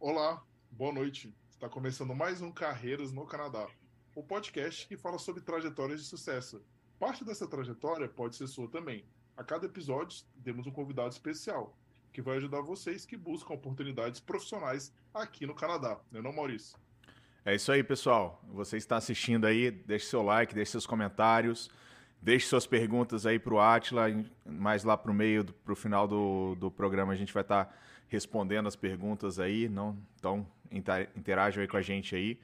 Olá, boa noite. Está começando mais um Carreiras no Canadá, o podcast que fala sobre trajetórias de sucesso. Parte dessa trajetória pode ser sua também. A cada episódio temos um convidado especial que vai ajudar vocês que buscam oportunidades profissionais aqui no Canadá, não é não, Maurício? É isso aí, pessoal. Você está assistindo aí, deixe seu like, deixe seus comentários, deixe suas perguntas aí para o Atila, mais lá para o meio, para o final do, do programa a gente vai estar tá respondendo as perguntas aí, não? Então interajam aí com a gente aí.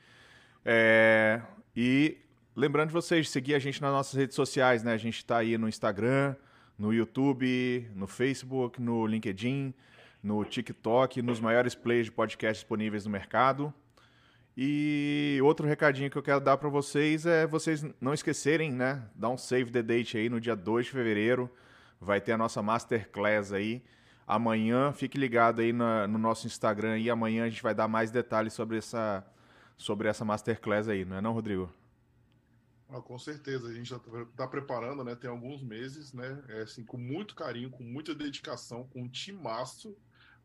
É, e lembrando de vocês, seguir a gente nas nossas redes sociais, né? A gente está aí no Instagram, no YouTube, no Facebook, no LinkedIn, no TikTok, nos maiores players de podcast disponíveis no mercado. E outro recadinho que eu quero dar para vocês é vocês não esquecerem, né? Dar um save the date aí no dia 2 de fevereiro. Vai ter a nossa masterclass aí. Amanhã, fique ligado aí no, no nosso Instagram e amanhã a gente vai dar mais detalhes sobre essa, sobre essa masterclass aí, não é não, Rodrigo? Ah, com certeza, a gente já está preparando, né? Tem alguns meses, né? É, assim, com muito carinho, com muita dedicação, com um timaço,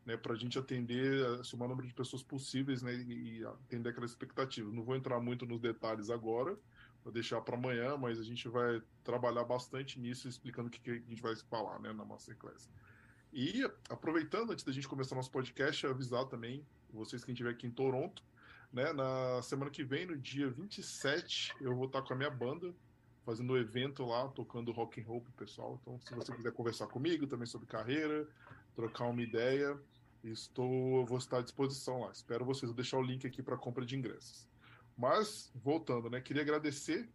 né? Para a gente atender assim, o maior número de pessoas possíveis, né? E, atender aquela expectativa. Não vou entrar muito nos detalhes agora, vou deixar para amanhã, mas a gente vai trabalhar bastante nisso, explicando o que, que a gente vai falar, né? Na Masterclass. E aproveitando, antes da gente começar nosso podcast, avisar também vocês que estiver aqui em Toronto, né? Na semana que vem, no dia 27, eu vou estar com a minha banda fazendo um evento lá, tocando rock and roll pro pessoal. Então, se você quiser conversar comigo também sobre carreira, trocar uma ideia, estou, vou estar à disposição lá. Espero vocês. Vou deixar o link aqui para compra de ingressos. Mas voltando, né? Queria agradecer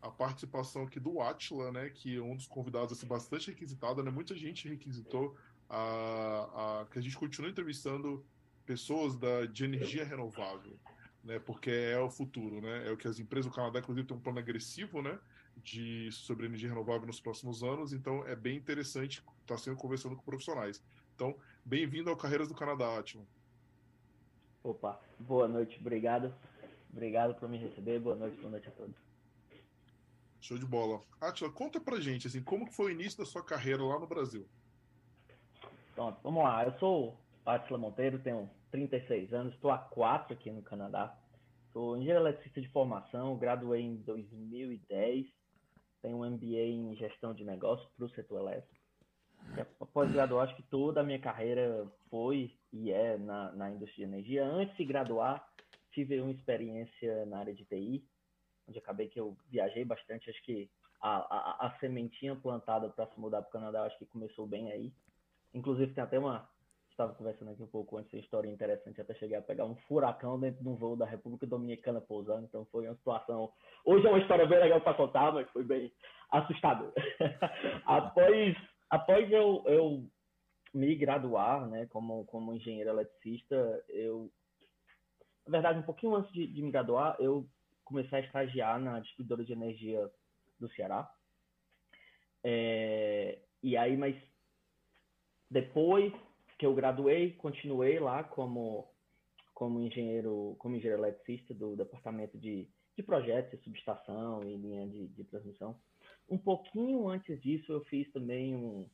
a participação aqui do Atila, né? Que é um dos convidados assim, bastante requisitado, né? Muita gente requisitou a, a que a gente continue entrevistando pessoas da, de energia renovável né? Porque é o futuro, né? É o que as empresas, o Canadá, inclusive, tem um plano agressivo, né? De sobre energia renovável nos próximos anos. Então, é bem interessante estar tá sempre conversando com profissionais. Então, bem-vindo ao Carreiras do Canadá, Atila. Opa, boa noite, obrigado. Obrigado por me receber. Boa noite, boa noite a todos. Show de bola. Atila, conta pra gente, assim, como que foi o início da sua carreira lá no Brasil? Pronto, vamos lá. Eu sou Atila Monteiro, tenho 36 anos, estou há quatro aqui no Canadá. Sou engenheiro eletricista de formação, graduei em 2010, tenho um MBA em gestão de negócios para o setor elétrico. Após graduar, acho que toda a minha carreira foi e é na, na indústria de energia. Antes de graduar, tive uma experiência na área de TI, onde acabei que eu viajei bastante. Acho que a, a, a sementinha plantada para se mudar para o Canadá, acho que começou bem aí. Inclusive, tem até uma, estava conversando aqui um pouco antes, uma história interessante, até cheguei a pegar um furacão dentro de um voo da República Dominicana pousando, então foi uma situação. Hoje é uma história bem legal para contar, mas foi bem assustador. após após eu, eu me graduar, né, como, como engenheiro eletricista, eu. Na verdade, um pouquinho antes de, de me graduar, eu comecei a estagiar na distribuidora de energia do Ceará. É, e aí, mas depois que eu graduei, continuei lá como como engenheiro, como engenheiro eletricista do departamento de, de projetos, de subestação e linha de, de transmissão. Um pouquinho antes disso, eu fiz também um,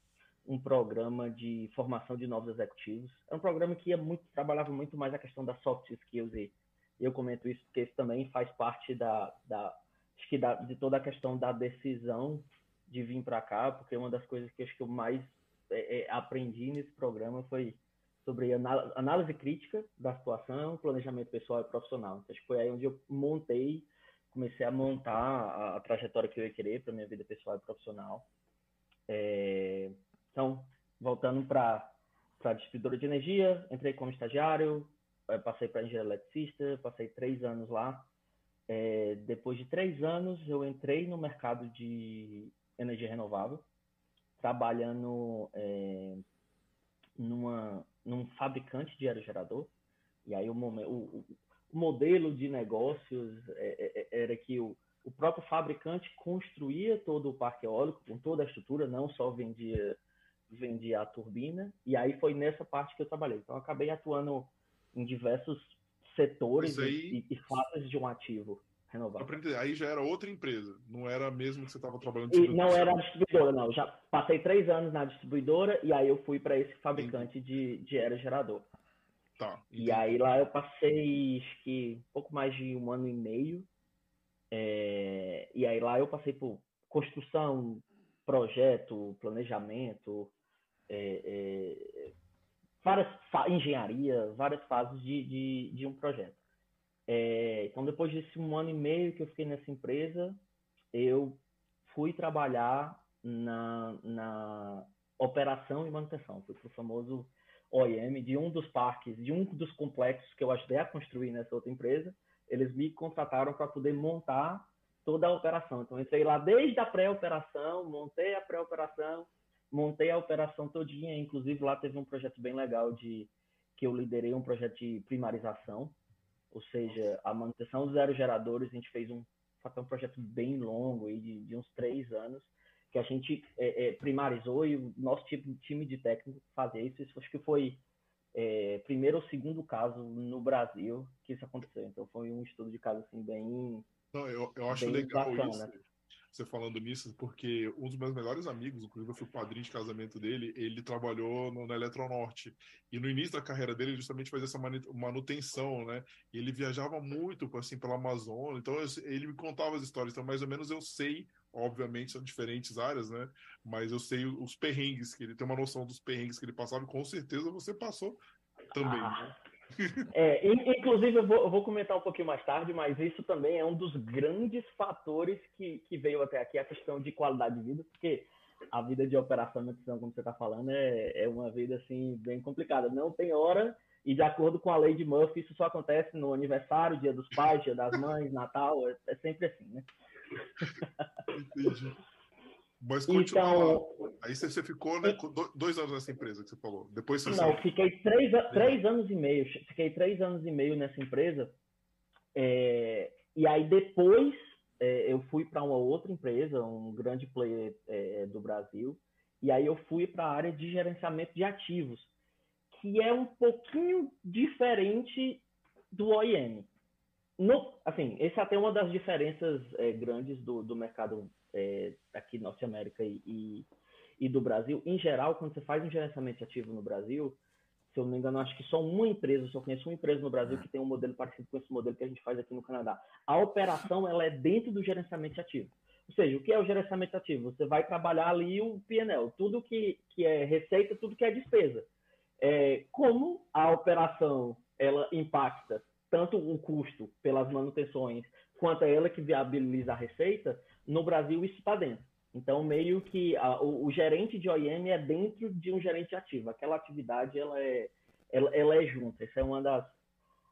um programa de formação de novos executivos. É um programa que ia muito, trabalhava muito mais a questão das soft skills e eu comento isso porque isso também faz parte da, da, da, de toda a questão da decisão de vir para cá, porque uma das coisas que acho que eu mais é, é, aprendi nesse programa foi sobre análise crítica da situação, planejamento pessoal e profissional. Então, acho que foi aí onde eu montei, comecei a montar a, a trajetória que eu ia querer para minha vida pessoal e profissional. É, então, voltando para a distribuidora de energia, entrei como estagiário, é, passei para engenheiro eletricista, passei três anos lá. É, depois de três anos, eu entrei no mercado de energia renovável trabalhando é, numa, num fabricante de aerogerador. E aí o, o, o modelo de negócios é, é, era que o, o próprio fabricante construía todo o parque eólico, com toda a estrutura, não só vendia, vendia a turbina. E aí foi nessa parte que eu trabalhei. Então, eu acabei atuando em diversos setores aí... e, e fases de um ativo renovável. Aí já era outra empresa, não era mesmo que você estava trabalhando. E não era a distribuidora, não. Já passei três anos na distribuidora e aí eu fui para esse fabricante de, de aerogerador. Tá. E aí lá eu passei, acho que um pouco mais de um ano e meio. É, e aí lá eu passei por construção, projeto, planejamento, é, é, várias engenharia, várias fases de, de, de um projeto. É, então, depois desse um ano e meio que eu fiquei nessa empresa, eu fui trabalhar na, na operação e manutenção. Fui para o famoso OEM de um dos parques, de um dos complexos que eu ajudei a construir nessa outra empresa. Eles me contrataram para poder montar toda a operação. Então, entrei lá desde a pré-operação, montei a pré-operação, montei a operação todinha. Inclusive, lá teve um projeto bem legal de que eu liderei um projeto de primarização, ou seja, a manutenção dos aerogeradores. A gente fez um, um projeto bem longo, aí, de, de uns três anos, que a gente é, é, primarizou e o nosso tipo, time de técnico fazia isso. Isso acho que foi é, primeiro ou segundo caso no Brasil que isso aconteceu. Então foi um estudo de caso assim bem. Não, eu, eu acho legal bacana. isso você falando nisso, porque um dos meus melhores amigos, inclusive eu fui padrinho de casamento dele, ele trabalhou no, na Eletronorte. E no início da carreira dele, ele justamente fazia essa manutenção, né? E ele viajava muito, assim, pela Amazônia. Então, ele me contava as histórias. Então, mais ou menos eu sei, obviamente, são diferentes áreas, né? Mas eu sei os perrengues, que ele tem uma noção dos perrengues que ele passava. E com certeza você passou também, ah. né? É, inclusive, eu vou, eu vou, comentar um pouquinho mais tarde, mas isso também é um dos grandes fatores que, que veio até aqui, a questão de qualidade de vida, porque a vida de operação como você está falando, é, é uma vida assim bem complicada. Não tem hora, e de acordo com a lei de Murphy, isso só acontece no aniversário, dia dos pais, dia das mães, Natal, é, é sempre assim, né? Entendi. Mas continua então. Aí você, ficou né, dois anos nessa empresa que você falou. Depois você Não, saiu. fiquei três, três anos e meio. Fiquei três anos e meio nessa empresa. É, e aí depois é, eu fui para uma outra empresa, um grande player é, do Brasil. E aí eu fui para a área de gerenciamento de ativos, que é um pouquinho diferente do OIM. No, assim, essa é até uma das diferenças é, grandes do, do mercado é, aqui Norte América e, e, e, do Brasil. Em geral, quando você faz um gerenciamento ativo no Brasil, se eu não me engano, acho que só uma empresa, só conheço uma empresa no Brasil que tem um modelo parecido com esse modelo que a gente faz aqui no Canadá. A operação ela é dentro do gerenciamento ativo. Ou seja, o que é o gerenciamento ativo? Você vai trabalhar ali o PNL, tudo que, que é receita, tudo que é despesa. É, como a operação ela impacta tanto o custo pelas manutenções quanto a ela que viabiliza a receita, no Brasil isso está dentro. Então, meio que a, o, o, gerente de OIM é dentro de um gerente ativo. Aquela atividade, ela é, ela, ela é junta. Essa é uma das,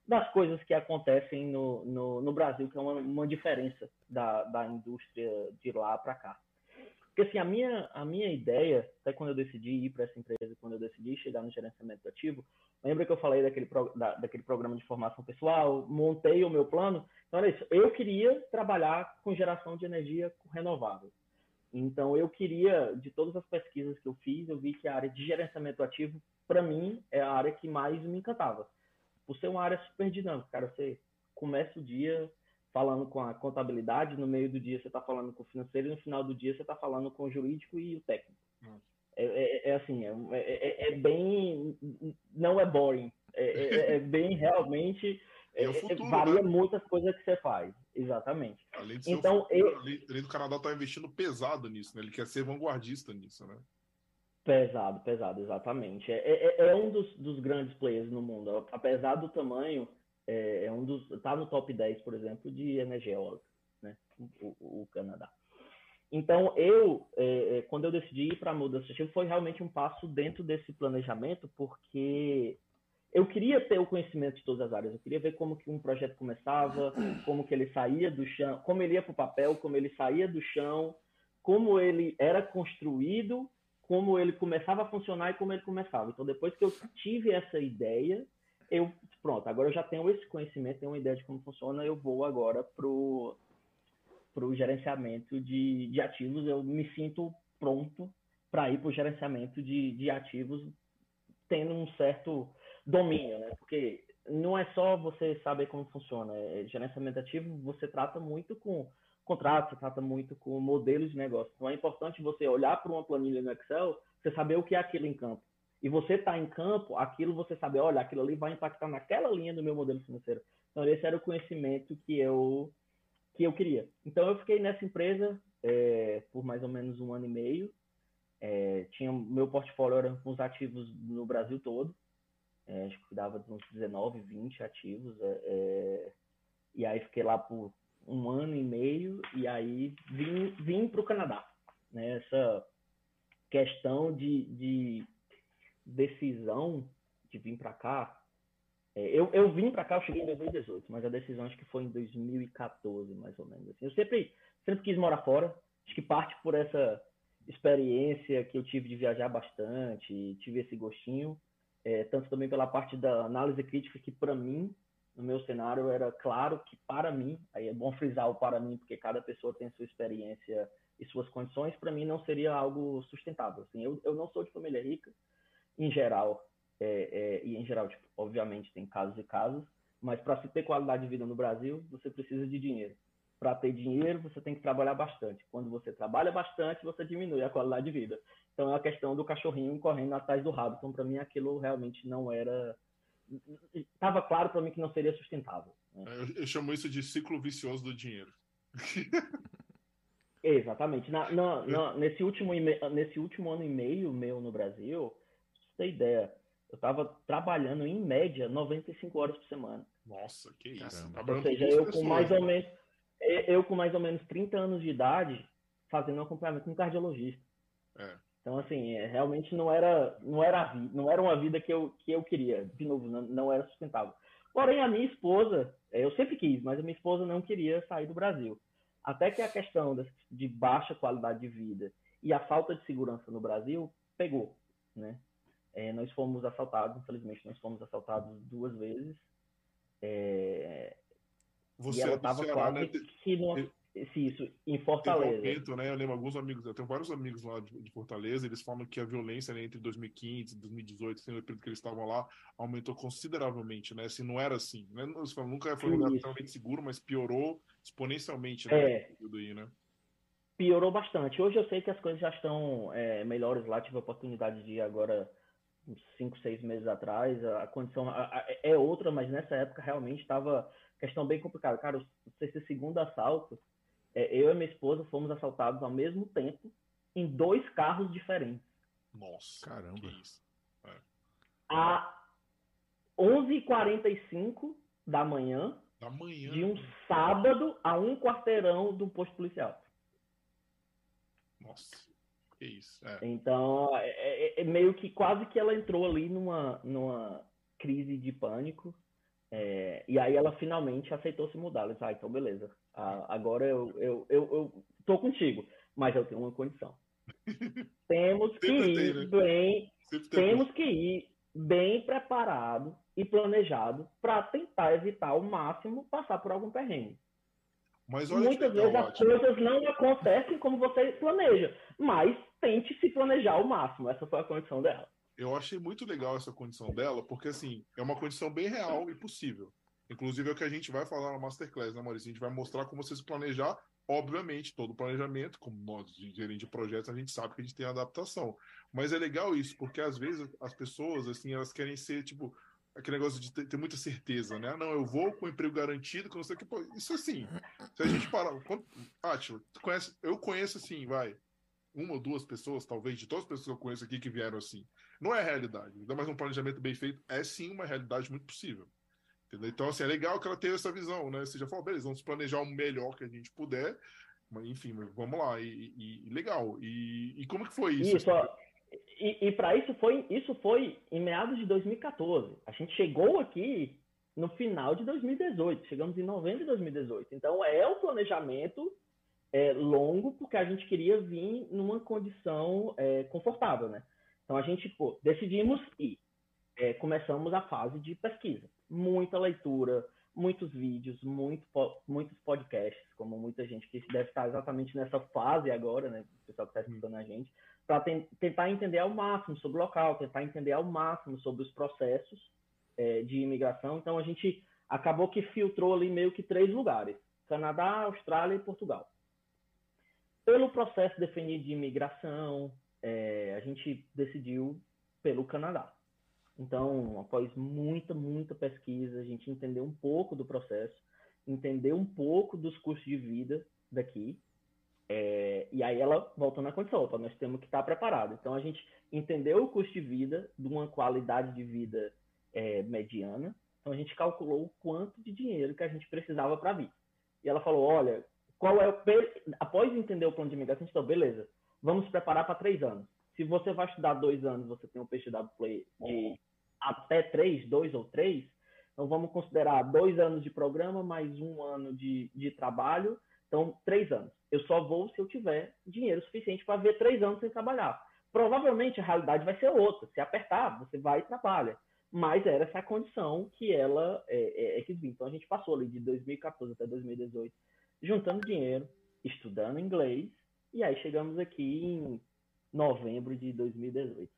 das coisas que acontecem no, no, no Brasil, que é uma, uma diferença da, da indústria de lá para cá. Porque, assim, a minha, a minha ideia, até quando eu decidi ir para essa empresa, quando eu decidi chegar no gerenciamento ativo, lembra que eu falei daquele, da, daquele programa de formação pessoal, montei o meu plano? Então, era isso. Eu queria trabalhar com geração de energia renovável. Então, eu queria, de todas as pesquisas que eu fiz, eu vi que a área de gerenciamento ativo, para mim, é a área que mais me encantava. Por ser uma área super dinâmica, cara, você começa o dia falando com a contabilidade, no meio do dia você está falando com o financeiro, e no final do dia você está falando com o jurídico e o técnico. É, é, é, assim, é, é, é, bem. Não é boring. É, é, é bem realmente. Futuro, varia né? muitas coisas que você faz. Exatamente. Além então, futuro, eu... além do Canadá estar tá investindo pesado nisso, né? Ele quer ser vanguardista nisso, né? Pesado, pesado, exatamente. É, é, um dos, dos grandes players no mundo. Apesar do tamanho, é, é um dos está no top 10, por exemplo, de energia eólica, né? O, o, Canadá. Então, eu, é, é quando eu decidi ir para a mudança ativa, foi realmente um passo dentro desse planejamento, porque eu queria ter o conhecimento de todas as áreas. Eu queria ver como que um projeto começava, como que ele saía do chão, como ele ia para o papel, como ele saía do chão, como ele era construído, como ele começava a funcionar e como ele começava. Então, depois que eu tive essa ideia, eu pronto, agora eu já tenho esse conhecimento, tenho uma ideia de como funciona, eu vou agora pro pro gerenciamento de, de ativos, eu me sinto pronto para ir para o gerenciamento de, de ativos tendo um certo domínio, né? Porque não é só você saber como funciona, é, gerenciamento ativo você trata muito com contratos, você trata muito com modelos de negócio. Então é importante você olhar para uma planilha no Excel, você saber o que é aquilo em campo e você está em campo, aquilo você sabe, olha, aquilo ali vai impactar naquela linha do meu modelo financeiro. Então, esse era o conhecimento que eu, que eu queria. Então, eu fiquei nessa empresa é, por mais ou menos um ano e meio. É, tinha meu portfólio era com os ativos no Brasil todo. É, acho que cuidava de uns 19, 20 ativos. E aí fiquei lá por um ano e meio e aí vim, vim para o Canadá. Né? Essa questão de, de decisão de vir para cá. É, eu, eu vim para cá, eu cheguei em 2018, mas a decisão acho que foi em 2014, mais ou menos. Assim. Eu sempre, sempre quis morar fora. Acho que parte por essa experiência que eu tive de viajar bastante, tive esse gostinho, é, tanto também pela parte da análise crítica, que para mim, no meu cenário, era claro que para mim, aí é bom frisar o para mim, porque cada pessoa tem sua experiência e suas condições, para mim não seria algo sustentável. Assim, eu, eu não sou de família rica, em geral, é, é, e em geral, tipo, obviamente tem casos e casos, mas para se ter qualidade de vida no Brasil, você precisa de dinheiro. Para ter dinheiro, você tem que trabalhar bastante. Quando você trabalha bastante, você diminui a qualidade de vida. Então é a questão do cachorrinho correndo atrás do rabo. Então, para mim, aquilo realmente não era. Estava claro para mim que não seria sustentável. Né? Eu, eu, chamo isso de ciclo vicioso do dinheiro. Exatamente. Na, na, na, nesse, último, nesse último ano e meio meu no Brasil, ter ideia, eu estava trabalhando em média 95 horas por semana. Nossa, que isso. Ou seja, eu com mais ou menos eu com mais ou menos 30 anos de idade fazendo um acompanhamento com um cardiologista. É. Então assim, é, realmente não era não era não era uma vida que eu que eu queria. De novo, não, não era sustentável. Porém a minha esposa, é, eu sempre quis, mas a minha esposa não queria sair do Brasil. Até que a questão de baixa qualidade de vida e a falta de segurança no Brasil pegou, né? É, nós fomos assaltados, infelizmente, nós fomos assaltados duas vezes. É, você e ela estava é quase né? que no, se isso, em Fortaleza. Aumento, né? Eu lembro alguns amigos, eu tenho vários amigos lá de, de Fortaleza, eles falam que a violência né, entre 2015 e 2018, assim, no período que eles estavam lá, aumentou consideravelmente, né? Se assim, não era assim, né? Nunca foi um lugar totalmente seguro, mas piorou exponencialmente, né? É. Aí, né? Piorou bastante. Hoje eu sei que as coisas já estão é, melhores lá, tive a oportunidade de ir agora uns 5, 6 meses atrás, a condição é outra, mas nessa época realmente estava questão bem complicada. Cara, esse segundo assalto, é, eu e minha esposa fomos assaltados ao mesmo tempo em dois carros diferentes. Nossa, caramba. Que isso. É. A 11h45 da manhã, da manhã de um sábado a um quarteirão do posto policial. Nossa. Que isso. É. Então, é, é, é, meio que quase que ela entrou ali numa, numa crise de pânico. É, e aí ela finalmente aceitou se mudar. Ela disse, ah, então beleza. Agora eu, eu, eu, eu tô contigo, mas eu tenho uma condição. temos que ir tem, né? bem. Temos que ir bem preparado e planejado para tentar evitar ao máximo passar por algum perrengue. Mas Muitas vezes as coisas não acontecem como você planeja, mas tente se planejar ao máximo. Essa foi a condição dela. Eu achei muito legal essa condição dela, porque assim, é uma condição bem real e possível. Inclusive é o que a gente vai falar na Masterclass, né, Maurício? A gente vai mostrar como você se planejar. Obviamente, todo planejamento, como nós, gerente de projetos, a gente sabe que a gente tem adaptação. Mas é legal isso, porque às vezes as pessoas, assim, elas querem ser, tipo, aquele negócio de ter, muita certeza, né? Não, eu vou com emprego garantido, que não sei o que. Pô, isso assim, se a gente parar. Quando, Átila, tu conhece, eu conheço assim, vai, uma ou duas pessoas, talvez, de todas as pessoas que eu conheço aqui que vieram assim. Não é realidade. Ainda mais um planejamento bem feito, é sim uma realidade muito possível. Entendeu? Então, assim, é legal que ela tenha essa visão, né? Você já falou, beleza, vamos planejar o melhor que a gente puder. Mas, enfim, vamos lá. E, e, legal. E, e, como que foi isso? Isso, e, e para isso foi, isso foi em meados de 2014. A gente chegou aqui no final de 2018. Chegamos em novembro de 2018. Então, é o planejamento é, longo, porque a gente queria vir numa condição é, confortável, né? Então a gente pô, decidimos e é, começamos a fase de pesquisa. Muita leitura, muitos vídeos, muito, muitos podcasts, como muita gente que deve estar exatamente nessa fase agora, né? O pessoal que está escutando a gente, para tentar entender ao máximo sobre o local, tentar entender ao máximo sobre os processos é, de imigração. Então a gente acabou que filtrou ali meio que três lugares: Canadá, Austrália e Portugal pelo processo definido de imigração, é, a gente decidiu pelo Canadá. Então, após muita, muita pesquisa, a gente entendeu um pouco do processo, entendeu um pouco dos custos de vida daqui, é, e aí ela voltou na condição, opa, nós temos que estar preparados. Então a gente entendeu o custo de vida de uma qualidade de vida é, mediana, então a gente calculou o quanto de dinheiro que a gente precisava para vir. E ela falou, olha, qual é o após entender o plano de imigração, falou, beleza, vamos preparar para três anos. Se você vai estudar dois anos, você tem um PHW Play de até três, dois ou três, então vamos considerar dois anos de programa mais um ano de, de trabalho, então três anos. Eu só vou se eu tiver dinheiro suficiente para ver três anos sem trabalhar. Provavelmente a realidade vai ser outra. Se apertar, você vai e trabalha. Mas era essa a condição que ela é, é, é que vir. Então a gente passou ali de 2014 até 2018 juntando dinheiro, estudando inglês, e aí chegamos aqui em novembro de 2018.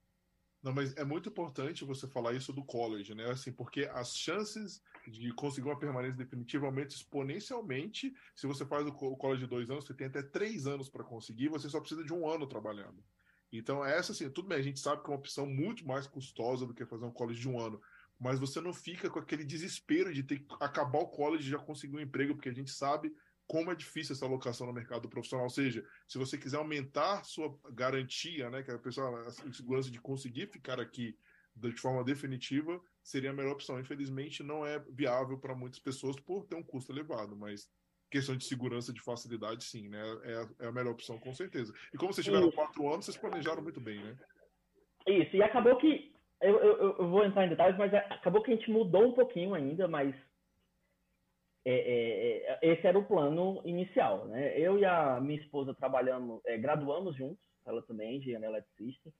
Não, mas é muito importante você falar isso do college, né? Assim, porque as chances de conseguir uma permanência definitiva aumentam exponencialmente. Se você faz o college de dois anos, você tem até três anos para conseguir, você só precisa de um ano trabalhando. Então, essa, assim, tudo bem, a gente sabe que é uma opção muito mais custosa do que fazer um college de um ano, mas você não fica com aquele desespero de ter que acabar o college e já conseguir um emprego, porque a gente sabe como é difícil essa alocação no mercado profissional. Ou seja, se você quiser aumentar sua garantia, né, que a pessoa a segurança de conseguir ficar aqui de forma definitiva, seria a melhor opção. Infelizmente, não é viável para muitas pessoas por ter um custo elevado, mas questão de segurança, de facilidade, sim, né? É, é a melhor opção, com certeza. E como vocês tiveram Isso. quatro anos, vocês planejaram muito bem, né? Isso, e acabou que. Eu, eu, eu vou entrar em detalhes, mas acabou que a gente mudou um pouquinho ainda, mas é, é, é, esse era o plano inicial, né? Eu e a minha esposa trabalhamos, é, graduamos juntos, ela também é engenheira eletricista.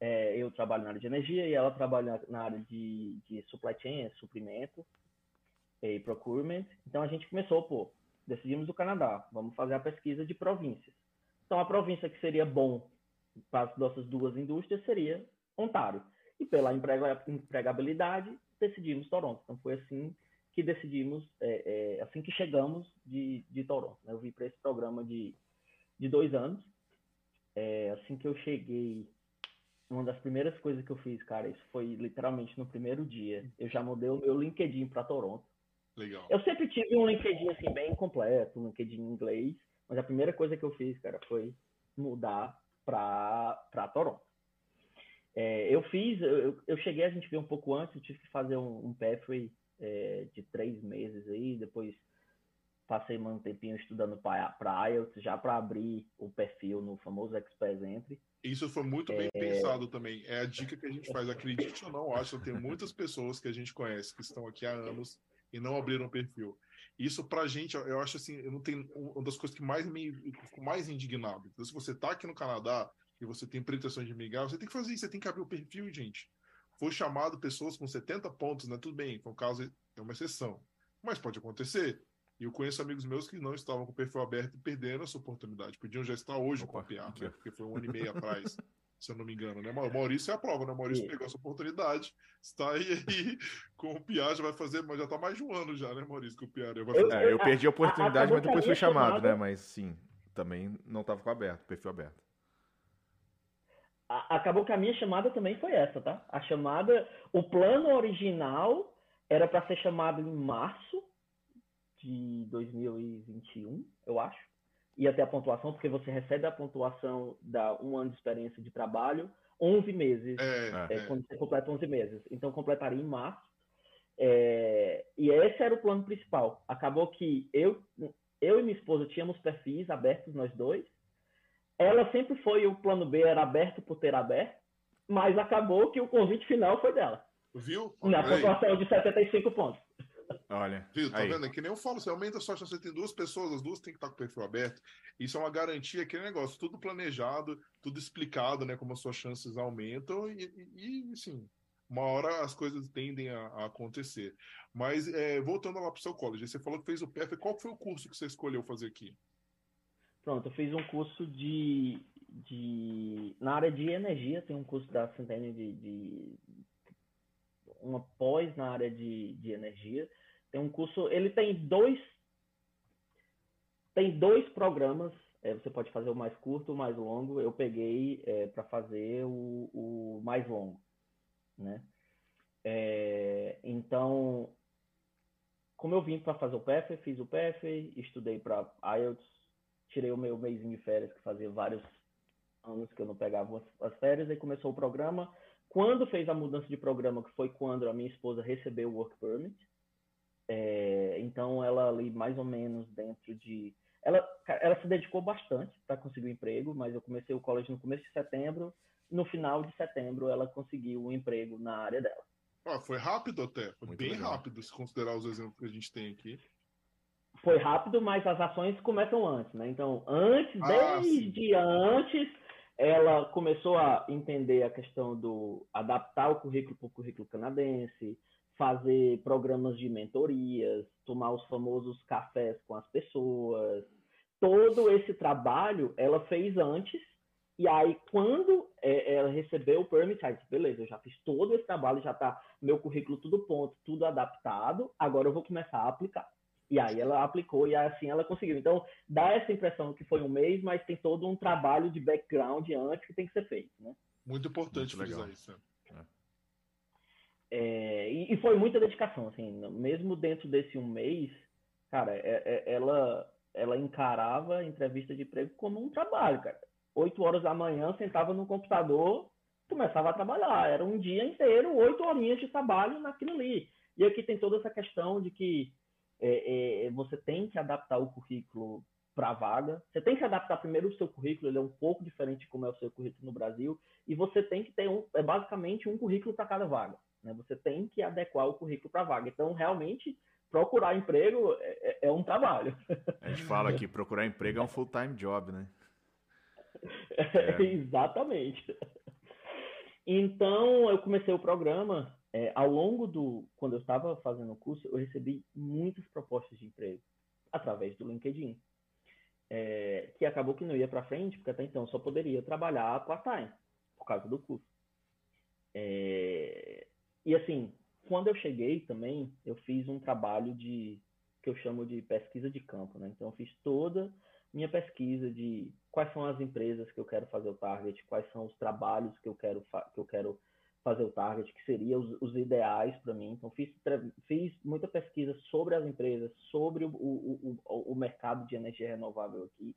É, eu trabalho na área de energia e ela trabalha na área de, de supply chain, suprimento e procurement. Então a gente começou, pô, decidimos o Canadá, vamos fazer a pesquisa de províncias. Então a província que seria bom para as nossas duas indústrias seria Ontário. E pela empregabilidade, decidimos Toronto. Então foi assim que decidimos, é, é, assim que chegamos de, de Toronto. Né? Eu vim para esse programa de, de dois anos. É, assim que eu cheguei, uma das primeiras coisas que eu fiz, cara, isso foi literalmente no primeiro dia. Eu já mudei o meu LinkedIn para Toronto. Legal. Eu sempre tive um LinkedIn assim bem completo, um LinkedIn em inglês, mas a primeira coisa que eu fiz, cara, foi mudar para Toronto. É, eu fiz, eu, eu cheguei, a gente viu um pouco antes, eu tive que fazer um, um pathway é, de três meses aí, depois passei um tempinho estudando para IELTS, já para abrir o perfil no famoso Express Entry. Isso foi muito bem é... pensado também. É a dica que a gente faz. Acredite ou não, acho que tem muitas pessoas que a gente conhece que estão aqui há anos e não abriram perfil. Isso pra gente, eu acho assim, eu não tenho uma das coisas que mais me fico mais indignado. Então, se você tá aqui no Canadá e você tem pretensões de migrar, você tem que fazer isso, você tem que abrir o perfil, gente foi chamado pessoas com 70 pontos, né? Tudo bem, foi um caso, é uma exceção. Mas pode acontecer. E eu conheço amigos meus que não estavam com o perfil aberto e perderam essa oportunidade. Podiam já estar hoje Opa, com o PR, né? Porque foi um ano e meio atrás, se eu não me engano, né? O Maurício é a prova, né? O Maurício pegou essa oportunidade, está aí, aí com o PR, já vai fazer, mas já está mais de um ano já, né, Maurício, com o PR. Eu, é, eu perdi a oportunidade, a, a, mas depois fui chamado, chamada... né? Mas sim, também não estava com aberto, perfil aberto acabou que a minha chamada também foi essa, tá? A chamada, o plano original era para ser chamado em março de 2021, eu acho. Ia ter a pontuação, porque você recebe a pontuação da um ano de experiência de trabalho, 11 meses, é, é, é. quando você completa 11 meses. Então, completaria em março. É, e esse era o plano principal. Acabou que eu, eu e minha esposa tínhamos perfis abertos, nós dois, ela sempre foi o plano B, era aberto por ter aberto, mas acabou que o convite final foi dela. Viu? Na pontuação de 75 pontos. Olha. Viu, tá aí. vendo? É que nem eu falo, você aumenta a sua chance, você tem duas pessoas, as duas têm que estar com o perfil aberto. Isso é uma garantia, aquele negócio, tudo planejado, tudo explicado, né? Como as suas chances aumentam e, e, e sim, uma hora as coisas tendem a, a acontecer. Mas é, voltando lá para o seu college, você falou que fez o PF, qual foi o curso que você escolheu fazer aqui? Pronto, eu fiz um curso de, de na área de energia, tem um curso da Centennial de, de uma pós na área de, de energia. Tem um curso, ele tem dois tem dois programas. É, você pode fazer o mais curto, o mais longo. Eu peguei é, para fazer o, o mais longo. né? É, então, como eu vim para fazer o PF, fiz o PF, estudei para IELTS, tirei o meu mês de férias, que fazia vários anos que eu não pegava as férias, aí começou o programa. Quando fez a mudança de programa, que foi quando a minha esposa recebeu o Work Permit, é, então ela ali mais ou menos dentro de... Ela, ela se dedicou bastante para conseguir o um emprego, mas eu comecei o college no começo de setembro, no final de setembro ela conseguiu um emprego na área dela. Ah, foi rápido até, foi Muito bem legal. rápido se considerar os exemplos que a gente tem aqui. Foi rápido, mas as ações começam antes, né? Então, antes, ah, desde sim. antes, ela começou a entender a questão do adaptar o currículo para o currículo canadense, fazer programas de mentorias, tomar os famosos cafés com as pessoas. Todo esse trabalho ela fez antes e aí, quando é, ela recebeu o permit, aí, beleza, eu já fiz todo esse trabalho, já está meu currículo tudo ponto, tudo adaptado, agora eu vou começar a aplicar. E aí ela aplicou e assim ela conseguiu. Então, dá essa impressão que foi um mês, mas tem todo um trabalho de background antes que tem que ser feito, né? Muito importante Muito legal. isso. É. É, e, e, foi muita dedicação, assim, mesmo dentro desse um mês, cara, é, é ela, ela encarava a entrevista de emprego como um trabalho, cara 8 horas da manhã, sentava no computador, começava a trabalhar. Era um dia inteiro, oito horinhas de trabalho naquilo ali. E aqui tem toda essa questão de que é, é, você tem que adaptar o currículo para a vaga. Você tem que adaptar primeiro o seu currículo, ele é um pouco diferente de como é o seu currículo no Brasil. E você tem que ter um, é basicamente um currículo para cada vaga. Né? Você tem que adequar o currículo para a vaga. Então, realmente, procurar emprego é, é, é um trabalho. A gente fala que procurar emprego é um full-time job, né? É. Exatamente. Então, eu comecei o programa. É, ao longo do. Quando eu estava fazendo o curso, eu recebi muitas propostas de emprego através do LinkedIn. É, que acabou que não ia para frente, porque até então só poderia trabalhar part-time, por causa do curso. É, e assim, quando eu cheguei também, eu fiz um trabalho de que eu chamo de pesquisa de campo, né? Então eu fiz toda minha pesquisa de quais são as empresas que eu quero fazer o target, quais são os trabalhos que eu quero, que eu quero fazer o target, que seriam os, os ideais para mim. Então, fiz, fiz muita pesquisa sobre as empresas, sobre o, o, o, o mercado de energia renovável aqui,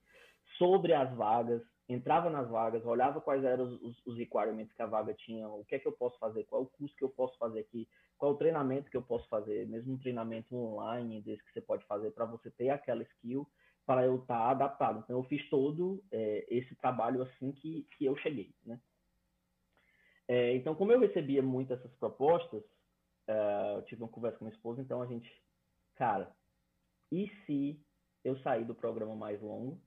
sobre as vagas, entrava nas vagas, olhava quais eram os, os requirements que a vaga tinha, o que é que eu posso fazer, qual é o custo que eu posso fazer aqui, qual é o treinamento que eu posso fazer, mesmo um treinamento online desse que você pode fazer para você ter aquela skill para eu estar tá adaptado. Então, eu fiz todo é, esse trabalho assim que, que eu cheguei, né? É, então, como eu recebia muito essas propostas, é, eu tive uma conversa com minha esposa, então a gente, cara, e se eu sair do programa mais longo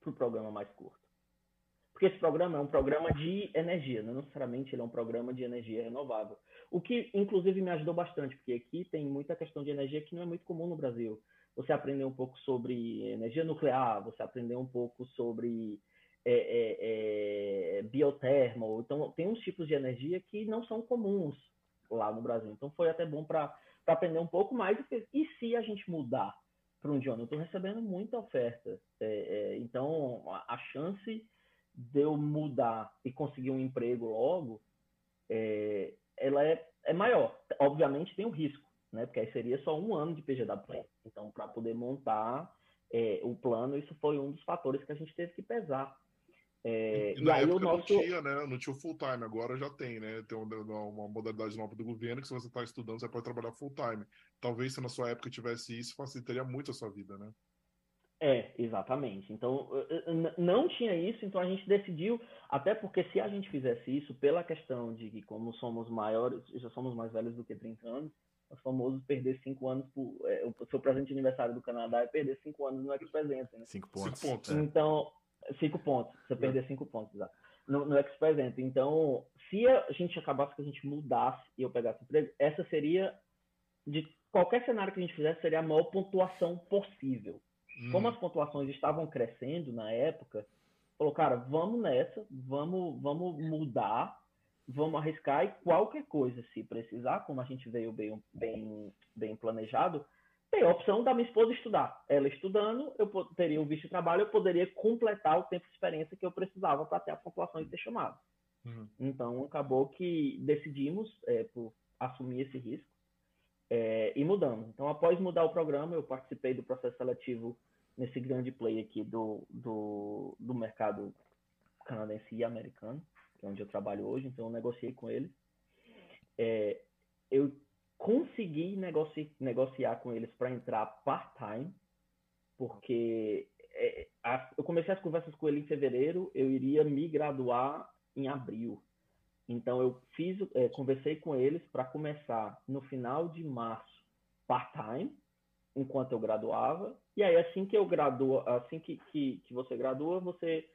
para o programa mais curto? Porque esse programa é um programa de energia, não necessariamente ele é um programa de energia renovável. O que, inclusive, me ajudou bastante, porque aqui tem muita questão de energia que não é muito comum no Brasil você aprender um pouco sobre energia nuclear, você aprender um pouco sobre é, é, é, biotermo. Então, tem uns tipos de energia que não são comuns lá no Brasil. Então, foi até bom para aprender um pouco mais. E se a gente mudar para um idioma? Eu estou recebendo muita oferta. É, é, então, a, chance de eu mudar e conseguir um emprego logo, é, ela é, é maior. Obviamente, tem o risco né? Porque aí seria só um ano de PGW. Então, para poder montar o plano, isso foi um dos fatores que a gente teve que pesar. É, e, e aí o nosso... não tinha, né? Não tinha o full time, agora já tem, né? Tem uma, uma modalidade nova do governo que se você está estudando, você pode trabalhar full time. Talvez se na sua época tivesse isso, facilitaria muito a sua vida, né? É, exatamente. Então, não tinha isso, então a gente decidiu, até porque se a gente fizesse isso, pela questão de que, como somos maiores, já somos mais velhos do que 30 anos, os famosos perder cinco anos por. É, o seu presente de aniversário do Canadá é perder cinco anos no X-Present, né? Cinco pontos. Cinco pontos. É. Cinco pontos. Você é. perder cinco pontos, exato. No, no X-Present. Então, se a gente acabasse que a gente mudasse e eu pegasse emprego, essa seria. De qualquer cenário que a gente fizesse, seria a maior pontuação possível. Hum. Como as pontuações estavam crescendo na época, falou, cara, vamos nessa, vamos, vamos mudar vamos arriscar e qualquer coisa, se precisar, como a gente veio bem, bem, bem planejado, tem a opção da minha esposa estudar. Ela estudando, eu teria um visto de trabalho, eu poderia completar o tempo de experiência que eu precisava para ter a pontuação e ser chamado. Uhum. Então, acabou que decidimos é, por assumir esse risco é, e mudamos. Então, após mudar o programa, eu participei do processo seletivo nesse grande play aqui do, do, do mercado canadense e americano, que é onde eu trabalho hoje. Então, eu negociei com eles. É, eu consegui negoci negociar com eles para entrar part-time, porque é, a, eu comecei as conversas com ele em fevereiro, eu iria me graduar em abril. Então eu fiz, é, conversei com eles para começar no final de março part-time, enquanto eu graduava. E aí assim que eu graduo, assim que, que, que você gradua, você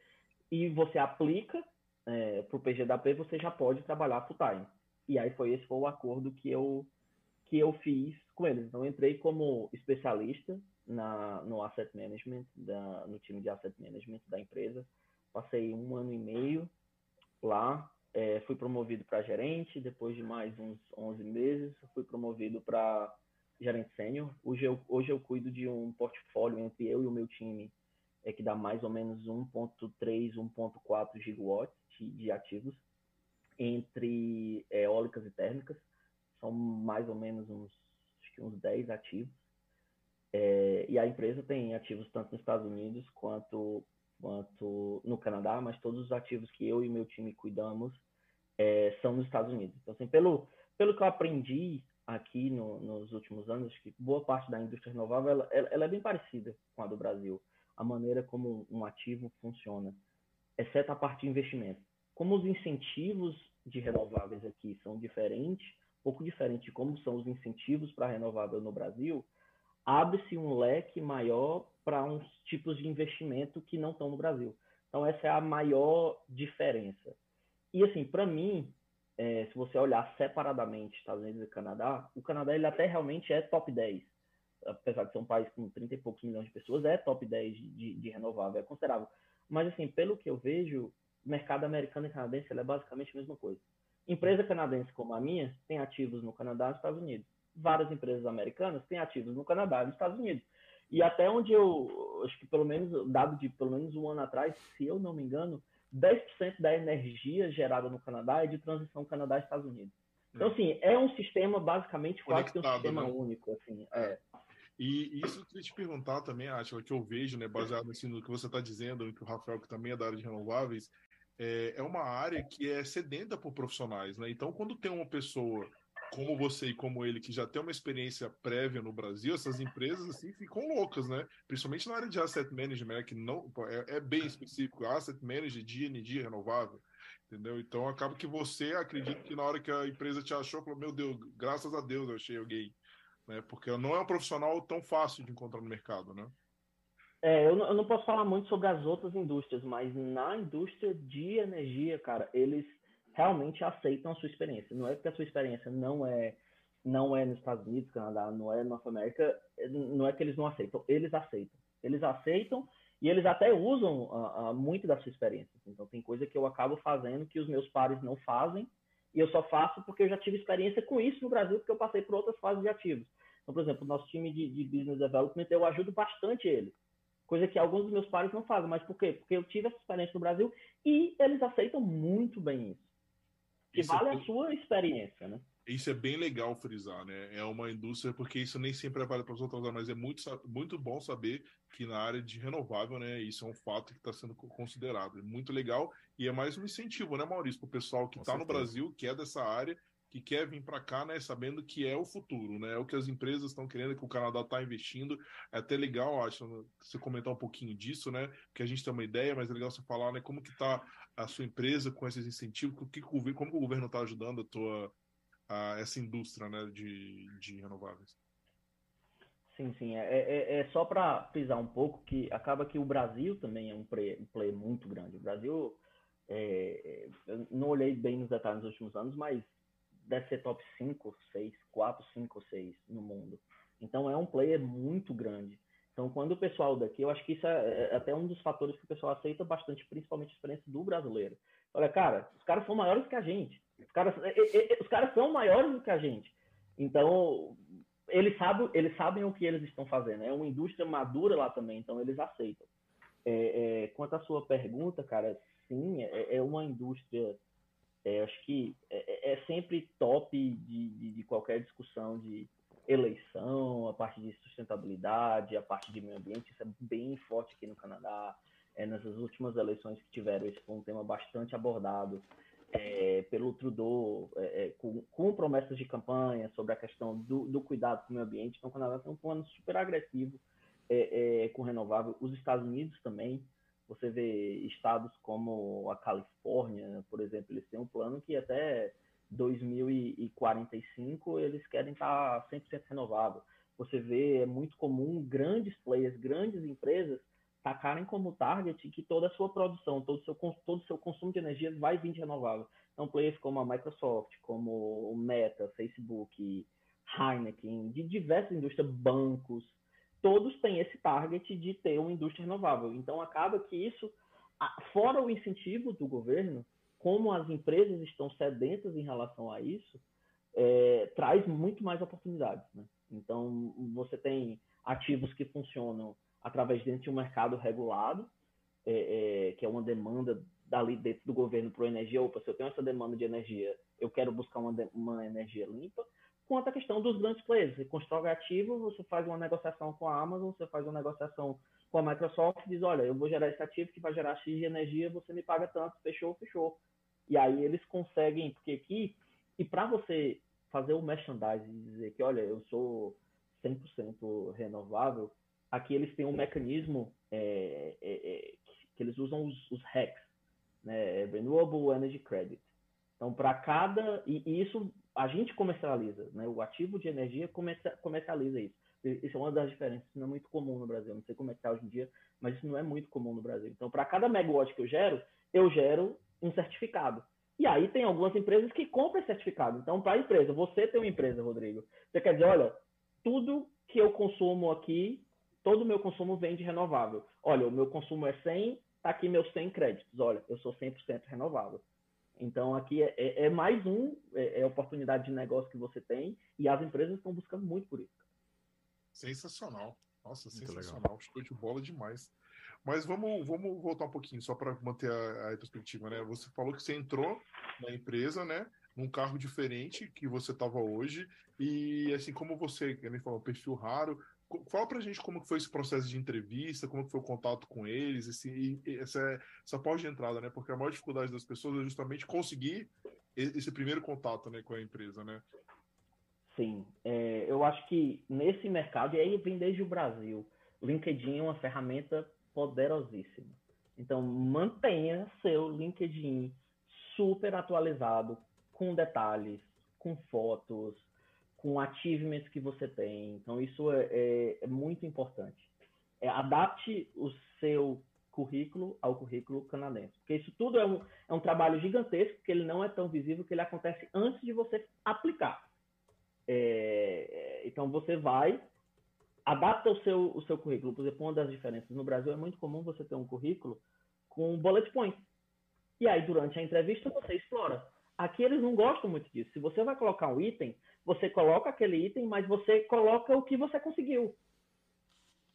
e você aplica é, para o PGDAP, você já pode trabalhar full-time. E aí foi esse foi o acordo que eu que eu fiz com eles. Então entrei como especialista na, no asset management, da, no time de asset management da empresa. Passei um ano e meio lá, é, fui promovido para gerente, depois de mais uns 11 meses, fui promovido para gerente sênior. Hoje eu, hoje eu cuido de um portfólio entre eu e o meu time, é, que dá mais ou menos 1.3, 1.4 gigawatts de, de ativos, entre é, eólicas e térmicas. Mais ou menos uns, acho que uns 10 ativos. É, e a empresa tem ativos tanto nos Estados Unidos quanto, quanto no Canadá, mas todos os ativos que eu e meu time cuidamos é, são nos Estados Unidos. Então, assim, pelo, pelo que eu aprendi aqui no, nos últimos anos, que boa parte da indústria renovável ela, ela, é bem parecida com a do Brasil, a maneira como um ativo funciona, exceto a parte de investimento. Como os incentivos de renováveis aqui são diferentes, pouco diferente de como são os incentivos para renovável no Brasil, abre-se um leque maior para uns tipos de investimento que não estão no Brasil. Então, essa é a maior diferença. E, assim, para mim, é, se você olhar separadamente Estados Unidos e Canadá, o Canadá ele até realmente é top 10. Apesar de ser um país com 30 e poucos milhões de pessoas, é top 10 de, de renovável, é considerável. Mas, assim, pelo que eu vejo, o mercado americano e canadense é basicamente a mesma coisa. Empresa canadense como a minha tem ativos no Canadá e nos Estados Unidos várias empresas americanas têm ativos no Canadá e nos Estados Unidos. E até onde eu, acho que pelo menos, dado de pelo menos um ano atrás, se eu não me engano, 10% da energia gerada no Canadá é de transição Canadá-Estados Unidos. Então, hum. assim, é um sistema basicamente quase que um sistema né? único, assim, é. E isso eu queria te perguntar também, Átila, que eu vejo, né, baseado assim, no que você está dizendo, no que o Rafael, que também é da área de renováveis, é, é uma área que é sedenta por profissionais, né? Então, quando tem uma pessoa como você e como ele, que já tem uma experiência prévia no Brasil, essas empresas assim ficam loucas, né? Principalmente na área de asset management, né? que não é, é bem específico, asset manager de energia renovável, entendeu? Então acaba que você acredita que na hora que a empresa te achou, falou, meu Deus, graças a Deus eu achei alguém, né? Porque não é um profissional tão fácil de encontrar no mercado, né? É, eu não, eu não posso falar muito sobre as outras indústrias, mas na indústria de energia, cara, eles realmente aceitam a sua experiência. Não é porque a sua experiência não é não é nos Estados Unidos, Canadá, não é Norte América, não é que eles não aceitam, eles aceitam. Eles aceitam e eles até usam uh, uh, muito da sua experiência. Então tem coisa que eu acabo fazendo que os meus pares não fazem e eu só faço porque eu já tive experiência com isso no Brasil, porque eu passei por outras fases de ativos. Então, por exemplo, o nosso time de, de business development, eu ajudo bastante eles. Coisa que alguns dos meus pares não fazem. Mas por quê? Porque eu tive essa experiência no Brasil e eles aceitam muito bem isso que isso é vale é a sua experiência, né? Isso é bem legal frisar, né? É uma indústria, porque isso nem sempre é válido para as outras áreas, mas é muito, muito bom saber que na área de renovável, né? Isso é um fato que está sendo considerado. É muito legal e é mais um incentivo, né, Maurício, para o pessoal que está no Brasil, que é dessa área, que quer vir para cá, né, sabendo que é o futuro, né? É o que as empresas estão querendo, que o Canadá está investindo. É até legal, acho, você comentar um pouquinho disso, né? Que a gente tem uma ideia, mas é legal você falar, né? Como que está a sua empresa com esses incentivos, que, como que o governo está ajudando a tua a essa indústria, né, de, de renováveis. Sim, sim. É, é, é só para pisar um pouco que acaba que o Brasil também é um player, um muito grande. O Brasil, é, não olhei bem nos detalhes nos últimos anos, mas deve ser top 5, 6, 4, 5, 6 no mundo. Então é um player muito grande. Então, quando o pessoal daqui, eu acho que isso é, é até um dos fatores que o pessoal aceita bastante, principalmente a experiência do brasileiro. Olha, cara, os caras são maiores que a gente. Os caras, os caras são maiores do que a gente. Então, eles sabem, eles sabem o que eles estão fazendo. É uma indústria madura lá também, então eles aceitam. É, é, quanto à sua pergunta, cara, sim, é, é uma indústria É, acho que é, é, é sempre top de, de, de, qualquer discussão de eleição, a parte de sustentabilidade, a parte de meio ambiente, isso é bem forte aqui no Canadá. É, nessas últimas eleições que tiveram, esse foi um tema bastante abordado é, pelo Trudeau, é, é, com, com, promessas de campanha sobre a questão do, do, cuidado com o meio ambiente. Então, o Canadá tem um plano super agressivo com renovável. Os Estados Unidos também. Você vê estados como a Califórnia, por exemplo, eles têm um plano que até 2045 eles querem estar 100% renovável. Você vê, é muito comum grandes players, grandes empresas tacarem como target que toda a sua produção, todo o seu, todo seu consumo de energia vai vir de renovável. Então, players como a Microsoft, como o Meta, Facebook, Heineken, de diversas indústrias, bancos, todos têm esse target de ter uma indústria renovável. Então, acaba que isso, fora o incentivo do governo, como as empresas estão sedentas em relação a isso, é, traz muito mais oportunidades. Né? Então, você tem ativos que funcionam através dentro de um mercado regulado, é, é, que é uma demanda dali dentro do governo para energia. Opa, se eu tenho essa demanda de energia, eu quero buscar uma, uma energia limpa. Quanto à questão dos grandes players, você constrói ativo, você faz uma negociação com a Amazon, você faz uma negociação com a Microsoft, diz, olha, eu vou gerar esse ativo que vai gerar X de energia, você me paga tanto, fechou, fechou. E aí eles conseguem, porque aqui, e para você fazer o merchandising e dizer que, olha, eu sou 100% renovável, aqui eles têm um mecanismo é, é, é, que eles usam os, os RECs, né? Renewable Energy Credit. Então, para cada. E, e, isso a gente comercializa, né? O ativo de energia comercializa isso. Isso é uma das diferenças, não é muito comum no Brasil. Não sei como é que está hoje em dia, mas isso não é muito comum no Brasil. Então, para cada megawatt que eu gero, eu gero um certificado. E aí tem algumas empresas que compram certificado. Então, para a empresa, você tem uma empresa, Rodrigo, você quer dizer, olha, tudo que eu consumo aqui todo o meu consumo vem de renovável. Olha, o meu consumo é 100, tá aqui meus 100 créditos. Olha, eu sou 100% renovável. Então, aqui é, é, é mais um, é, é, oportunidade de negócio que você tem e as empresas estão buscando muito por isso. Sensacional. Nossa, muito sensacional. Legal. Show de bola demais. Mas vamos, vamos voltar um pouquinho, só para manter a, a perspectiva, né? Você falou que você entrou na empresa, né? Num carro diferente que você estava hoje. E assim como você, ele falou, perfil raro, Fala pra gente como foi esse processo de entrevista, como foi o contato com eles, esse, essa, essa porta de entrada, né? Porque a maior dificuldade das pessoas é justamente conseguir esse primeiro contato né, com a empresa, né? Sim, é, eu acho que nesse mercado, e aí vem desde o Brasil, LinkedIn é uma ferramenta poderosíssima. Então, mantenha seu LinkedIn super atualizado, com detalhes, com fotos, com achievements que você tem. Então, isso é, é, é muito importante. É, adapte o seu currículo ao currículo canadense. Porque isso tudo é um, é um trabalho gigantesco, que ele não é tão visível, que ele acontece antes de você aplicar. É, então, você vai, adapta o seu, o seu currículo. Por exemplo, uma das diferenças no Brasil é muito comum você ter um currículo com bullet points. E aí, durante a entrevista, você explora. Aqui eles não gostam muito disso. Se você vai colocar um item, você coloca aquele item, mas você coloca o que você conseguiu.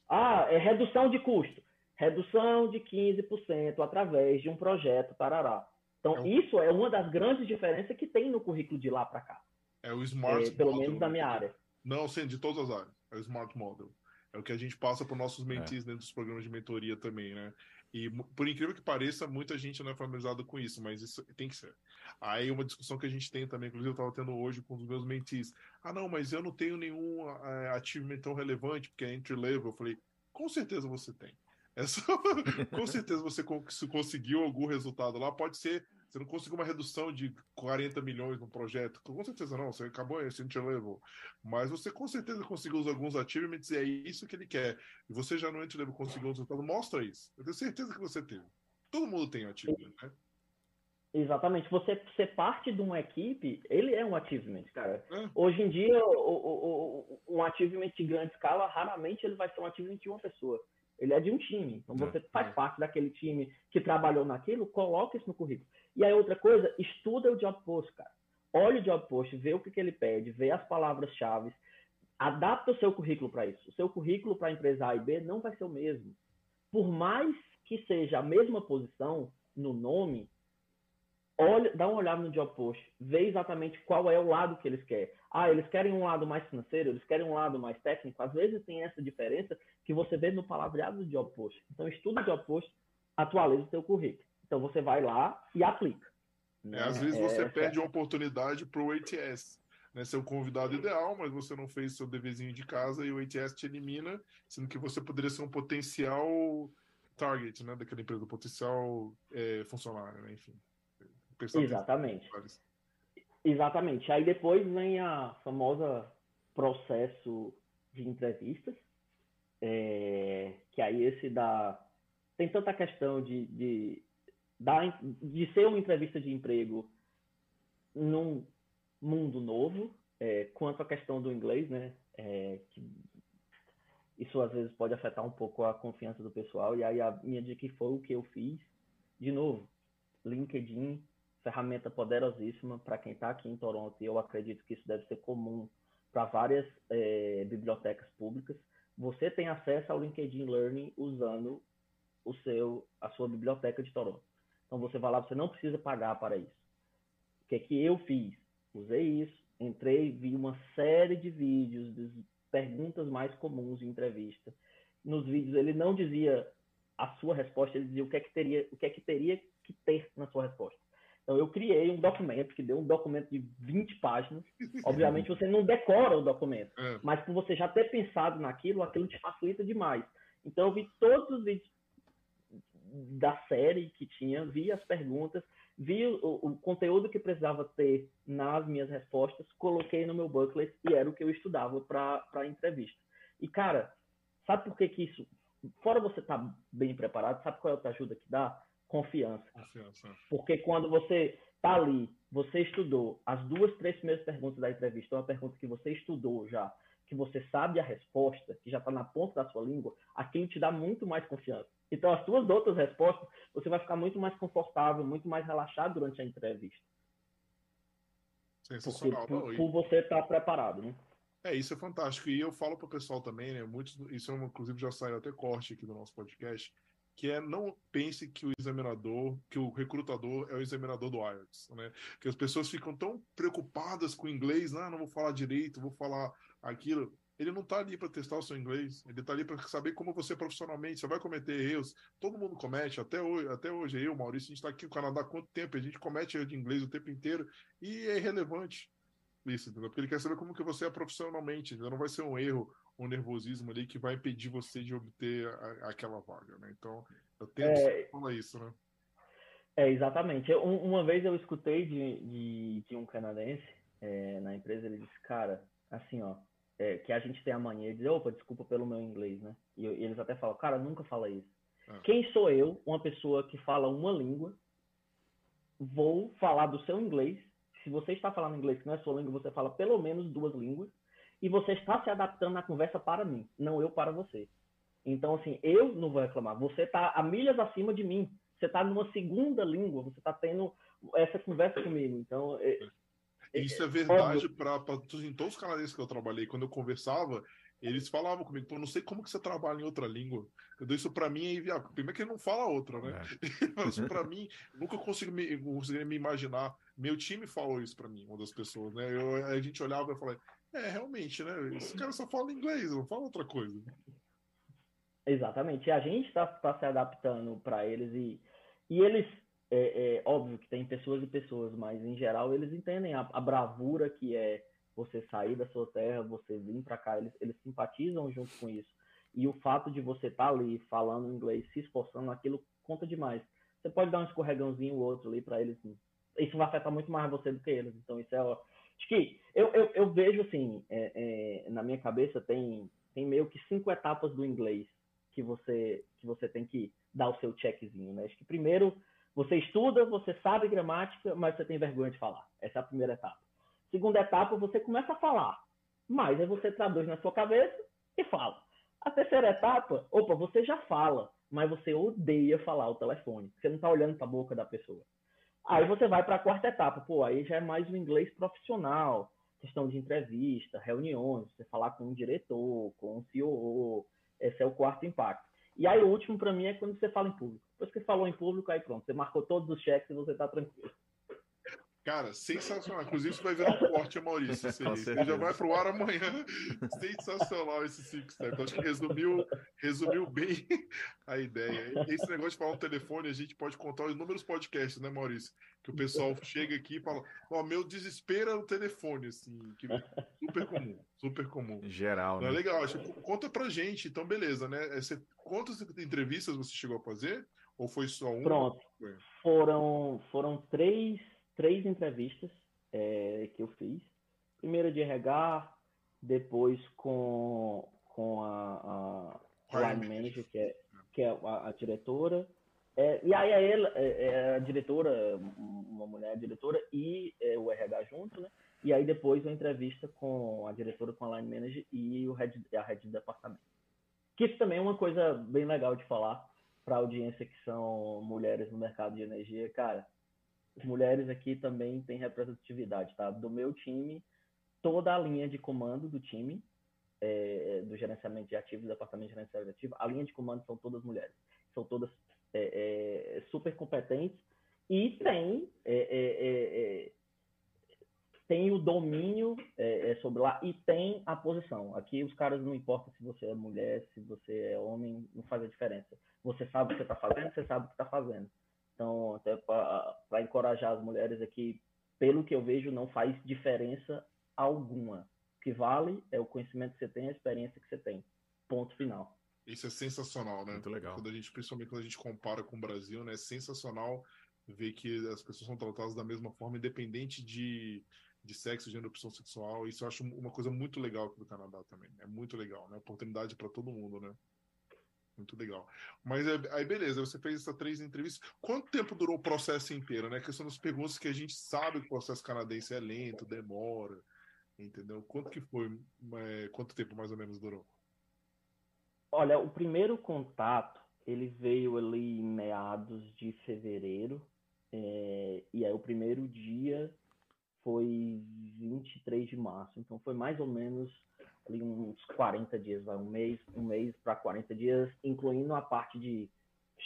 Ah, é redução de custo. Redução de 15% através de um projeto, tarará. Então, é isso é uma das grandes diferenças que tem no currículo de lá para cá. É o Smart é, Pelo model, menos na minha área. Não, sim, de todas as áreas. É o Smart Model. É o que a gente passa para os nossos mentis é. dentro dos programas de mentoria também, né? E por incrível que pareça, muita gente não é familiarizada com isso, mas isso tem que ser. Aí uma discussão que a gente tem também, inclusive eu estava tendo hoje com os meus mentis. Ah, não, mas eu não tenho nenhum é, achievement tão relevante, porque é entry level. Eu falei, com certeza você tem. É só... com certeza você conseguiu algum resultado lá. Pode ser você não conseguiu uma redução de 40 milhões no projeto. Com certeza não, você acabou esse entry level. Mas você com certeza conseguiu alguns achievements e é isso que ele quer. E você já no entry level conseguiu um resultado, mostra isso. Eu tenho certeza que você teve. Todo mundo tem achievement, né? Exatamente. Você ser parte de uma equipe, ele é um achievement, cara. É. Hoje em dia, o, o, o, um achievement de grande escala, raramente ele vai ser um achievement de uma pessoa. Ele é de um time. Então você é. faz parte daquele time que trabalhou naquilo, coloca isso no currículo. E aí outra coisa, estuda o job post, cara. Olha o job post, vê o que, que ele pede, vê as palavras-chave, adapta o seu currículo para isso. O seu currículo para a empresa A e B não vai ser o mesmo. Por mais que seja a mesma posição no nome, olha, dá uma olhada no job post, vê exatamente qual é o lado que eles querem. Ah, eles querem um lado mais financeiro, eles querem um lado mais técnico. Às vezes tem essa diferença que você vê no palavreado do job post. Então, estuda o job post, atualiza o seu currículo. Então, você vai lá e aplica. Né? É, às vezes você é, perde uma oportunidade para o ATS. Né, ser o convidado ideal, mas você não fez seu deverzinho de casa e o ATS te elimina, sendo que você poderia ser um potencial target né, daquela empresa, um potencial é, funcionário, né, enfim. Exatamente. Exatamente. Aí depois vem a famosa processo de entrevistas, é, que aí esse dá. Tem tanta questão de, de, de ser uma entrevista de emprego num mundo novo, é, quanto a questão do inglês, né? É, isso às vezes pode afetar um pouco a confiança do pessoal. E aí a minha dica foi o que eu fiz. De novo, LinkedIn ferramenta poderosíssima para quem está aqui em Toronto, e eu acredito que isso deve ser comum para várias é, bibliotecas públicas. Você tem acesso ao LinkedIn Learning usando o seu, a sua biblioteca de Toronto. Então você vai lá, você não precisa pagar para isso. O que é que eu fiz? Usei isso, entrei, vi uma série de vídeos, de perguntas mais comuns de entrevista. Nos vídeos ele não dizia a sua resposta, ele dizia o que é que teria, o que é que teria que ter na sua resposta. Então, eu criei um documento, que deu um documento de 20 páginas. Obviamente, você não decora o documento, é. mas por você já ter pensado naquilo, aquilo te facilita demais. Então, eu vi todos os vídeos da série que tinha, vi as perguntas, vi o, o, conteúdo que precisava ter nas minhas respostas, coloquei no meu booklet e era o que eu estudava para a entrevista. E, cara, sabe por que, que isso. Fora você estar tá bem preparado, sabe qual é a outra ajuda que dá? confiança. confiança. Porque quando você está ali, você estudou as duas, três primeiras perguntas da entrevista, uma pergunta que você estudou já, que você sabe a resposta, que já está na ponta da sua língua, aquilo te dá muito mais confiança. Então, as suas outras respostas, você vai ficar muito mais confortável, muito mais relaxado durante a entrevista. Sensacional. Porque, por, por você estar tá preparado, né? É, isso é fantástico. E eu falo para o pessoal também, né? Muitos, isso é inclusive já saiu até corte aqui do nosso podcast que é não pense que o examinador, que o recrutador é o examinador do IELTS, né? Que as pessoas ficam tão preocupadas com o inglês, ah, não vou falar direito, vou falar aquilo. Ele não está ali para testar o seu inglês, ele está ali para saber como você profissionalmente, você vai cometer erros. Todo mundo comete, até hoje, até hoje eu, Maurício, a gente está aqui no Canadá há quanto tempo? A gente comete erro de inglês o tempo inteiro e é irrelevante isso, entendeu? Porque ele quer saber como que você é profissionalmente, entendeu? não vai ser um erro um nervosismo ali que vai impedir você de obter a, aquela vaga, né? Então, eu tento é... falar isso, né? É, exatamente. Eu, uma vez eu escutei de, de, de um canadense é, na empresa, ele disse, cara, assim, ó, é, que a gente tem a mania de dizer, opa, desculpa pelo meu inglês, né? E, e eles até falam, cara, nunca fala isso. É. Quem sou eu, uma pessoa que fala uma língua, vou falar do seu inglês. Se você está falando inglês que não é sua língua, você fala pelo menos duas línguas e você está se adaptando na conversa para mim, não eu para você. Então, assim, eu não vou reclamar. Você está a milhas acima de mim. Você está numa segunda língua. Você está tendo essa conversa comigo. Então, é Isso é verdade para em todos os canadenses que eu trabalhei. Quando eu conversava, eles falavam comigo, pô, não sei como que você trabalha em outra língua. Eu dou isso para mim aí, viado. Primeiro que ele não fala outra, né? É. isso para mim, nunca consigo me, consigo me imaginar. Meu time falou isso para mim, uma das pessoas, né? Eu, a gente olhava e falava, é, realmente, né? Esse cara só fala inglês, não fala outra coisa. Exatamente. E a gente está tá se adaptando para eles e, e eles, é, é, óbvio que tem pessoas e pessoas, mas em geral eles entendem a, a bravura que é você sair da sua terra, você vir para cá, eles, eles simpatizam junto com isso. E o fato de você estar tá ali falando inglês, se esforçando, aquilo conta demais. Você pode dar um escorregãozinho ou outro ali para eles. Isso vai afetar muito mais você do que eles. Então, isso é, Acho que eu, eu, eu vejo assim, é, é, na minha cabeça tem, tem meio que cinco etapas do inglês que você, que você tem que dar o seu checkzinho, né? Acho que primeiro você estuda, você sabe gramática, mas você tem vergonha de falar. Essa é a primeira etapa. Segunda etapa, você começa a falar, mas aí você traduz na sua cabeça e fala. A terceira etapa, opa, você já fala, mas você odeia falar o telefone. Você não está olhando para a boca da pessoa. Aí você vai para a quarta etapa, pô, aí já é mais o inglês profissional, questão de entrevista, reuniões, você falar com um diretor, com um CEO, esse é o quarto impacto. E aí o último para mim é quando você fala em público. Depois que você falou em público, aí pronto, você marcou todos os cheques e você está tranquilo. Cara, sensacional. Inclusive, isso vai virar um corte, Maurício. Isso aí. já vai pro ar amanhã. sensacional esse Six Step. Então, acho que resumiu, resumiu bem a ideia. Esse negócio de falar no telefone, a gente pode contar os números podcasts, né, Maurício? Que o pessoal chega aqui e fala: Ó, oh, meu desespero é o telefone, assim. Que... Super comum, super comum. Geral, então, né? É legal. Acho... Conta pra gente, então, beleza, né? Você... Quantas entrevistas você chegou a fazer? Ou foi só uma? Pronto. Foram, foram três três entrevistas é, que eu fiz. Primeiro de RH, depois com, com a, a line manager, que é, que é a, a diretora. É, e aí a, ela, é, é a diretora, uma mulher diretora e é, o RH junto, né? E aí depois uma entrevista com a diretora, com a line manager e o head, a head do departamento. Que isso também é uma coisa bem legal de falar para a audiência que são mulheres no mercado de energia. Cara, mulheres aqui também têm representatividade, tá? Do meu time, toda a linha de comando do time, é, do gerenciamento de ativos, do departamento de gerenciamento de ativos, a linha de comando são todas mulheres. São todas é, é, super competentes e tem, é, é, é, tem o domínio sobre lá e tem a posição. Aqui os caras não importa se você é mulher, se você é homem, não faz a diferença. Você sabe o que você está fazendo, você sabe o que está fazendo. Então, até para encorajar as mulheres aqui, pelo que eu vejo, não faz diferença alguma. O que vale é o conhecimento que você tem, a experiência que você tem. Ponto final. Isso é sensacional, né? Muito legal. Quando a gente, principalmente quando a gente compara com o Brasil, né? É sensacional ver que as pessoas são tratadas da mesma forma, independente de, de sexo, gênero, opção sexual. Isso eu acho uma coisa muito legal aqui do Canadá também. É muito legal, né? Oportunidade para todo mundo, né? Muito legal. Mas é, aí, beleza, você fez essas três entrevistas. Quanto tempo durou o processo inteiro, né? Que são as perguntas que a gente sabe que o processo canadense é lento, demora, entendeu? Quanto que foi, é, quanto tempo mais ou menos durou? Olha, o primeiro contato, ele veio ali em meados de fevereiro, é, e aí o primeiro dia foi 23 de março, então foi mais ou menos ali uns 40 dias, vai, um mês, um mês para 40 dias, incluindo a parte de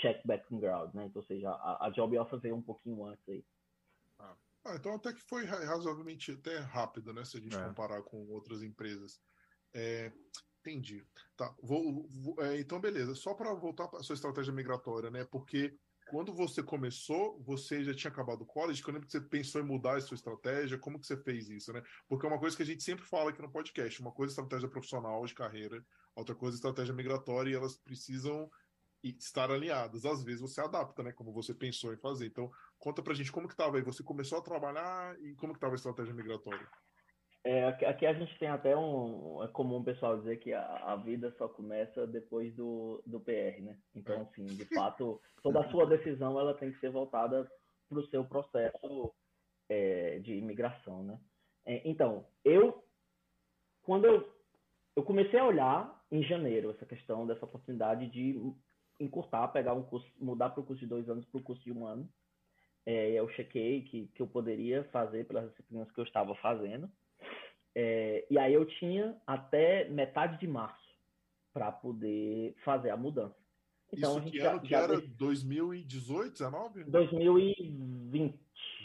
check background, né? Então, ou seja, a, a job offer veio um pouquinho antes aí. Ah. ah então até que foi razoavelmente até rápido, né? Se a gente é. comparar com outras empresas. É, entendi. Tá, vou, vou é, então beleza. Só para voltar para a sua estratégia migratória, né? Porque quando você começou, você já tinha acabado o college? Quando você pensou em mudar a sua estratégia? Como que você fez isso, né? Porque é uma coisa que a gente sempre fala aqui no podcast. Uma coisa é estratégia profissional de carreira, outra coisa é estratégia migratória e elas precisam estar alinhadas. Às vezes você adapta, né? Como você pensou em fazer. Então, conta pra gente como que estava aí. Você começou a trabalhar e como que estava a estratégia migratória? É, aqui a gente tem até um. É comum o pessoal dizer que a, a, vida só começa depois do, do PR, né? Então, é. assim, de fato, toda a sua decisão ela tem que ser voltada para o seu processo é, de imigração, né? É, então, eu. Quando eu, eu comecei a olhar em janeiro essa questão dessa oportunidade de encurtar, pegar um curso, mudar para o curso de dois anos para o curso de um ano. É, eu chequei que, que eu poderia fazer pelas disciplinas que eu estava fazendo. É, e aí eu tinha até metade de março para poder fazer a mudança. Então, Isso a gente que ano já, que já era? 2018, 19? 2020.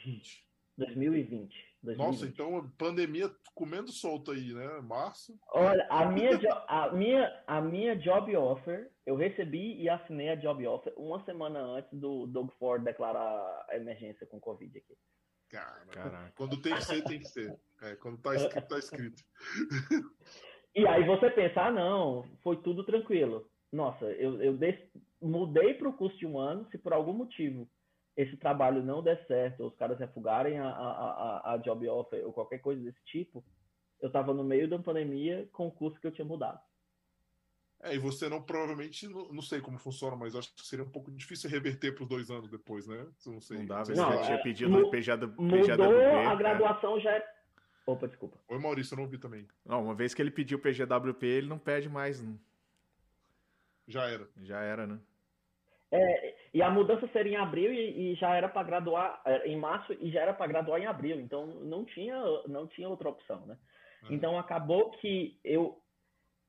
20. 2020. 2020. Nossa, então pandemia comendo solto aí, né? Março. Olha, a minha, a, minha, a minha job offer, eu recebi e assinei a job offer uma semana antes do Doug Ford declarar a emergência com Covid aqui. Cara, Caraca. quando tem que ser, tem que ser. É, quando tá escrito, tá escrito. E aí você pensa, ah, não, foi tudo tranquilo. Nossa, eu, eu des... mudei para o curso de um ano, se por algum motivo esse trabalho não der certo, ou os caras refugarem a, a, a, a job offer ou qualquer coisa desse tipo, eu estava no meio da pandemia com o curso que eu tinha mudado. É, e você não provavelmente, não, não, sei como funciona, mas acho que seria um pouco difícil reverter para os dois anos depois, né? Não sei. Não dava, não, tinha é, pedido mu PJ, Mudou a é. graduação já é... Opa, desculpa. Oi, Maurício, eu não ouvi também. Não, uma vez que ele pediu PGWP, ele não pede mais. Não. Já era. Já era, né? É, e a mudança seria em abril e, e já era para graduar é, em março e já era para graduar em abril, então não tinha não tinha outra opção, né? Uhum. Então acabou que eu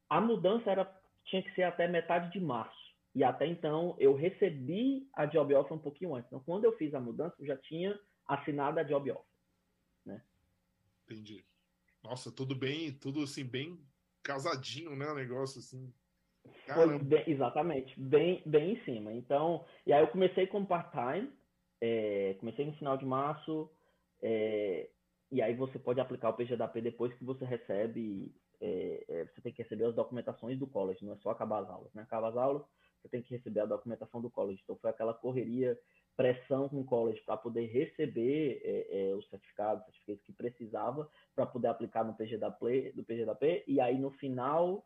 a mudança era tinha que ser até metade de março. E até então eu recebi a job offer um pouquinho antes. Então, quando eu fiz a mudança, eu já tinha assinado a job offer. Entendi. Nossa, tudo bem, tudo assim, bem casadinho, né? O negócio assim. Foi bem, exatamente, bem, bem em cima. Então, e aí eu comecei com part-time, é, comecei no final de março, é, e aí você pode aplicar o PGDAP depois que você recebe, é, é, você tem que receber as documentações do college, não é só acabar as aulas, né? Acaba as aulas, você tem que receber a documentação do college. Então foi aquela correria, pressão com o college para poder receber é, é, os certificados, certificados que precisava para poder aplicar no PGDAP, do PGDAP, e aí no final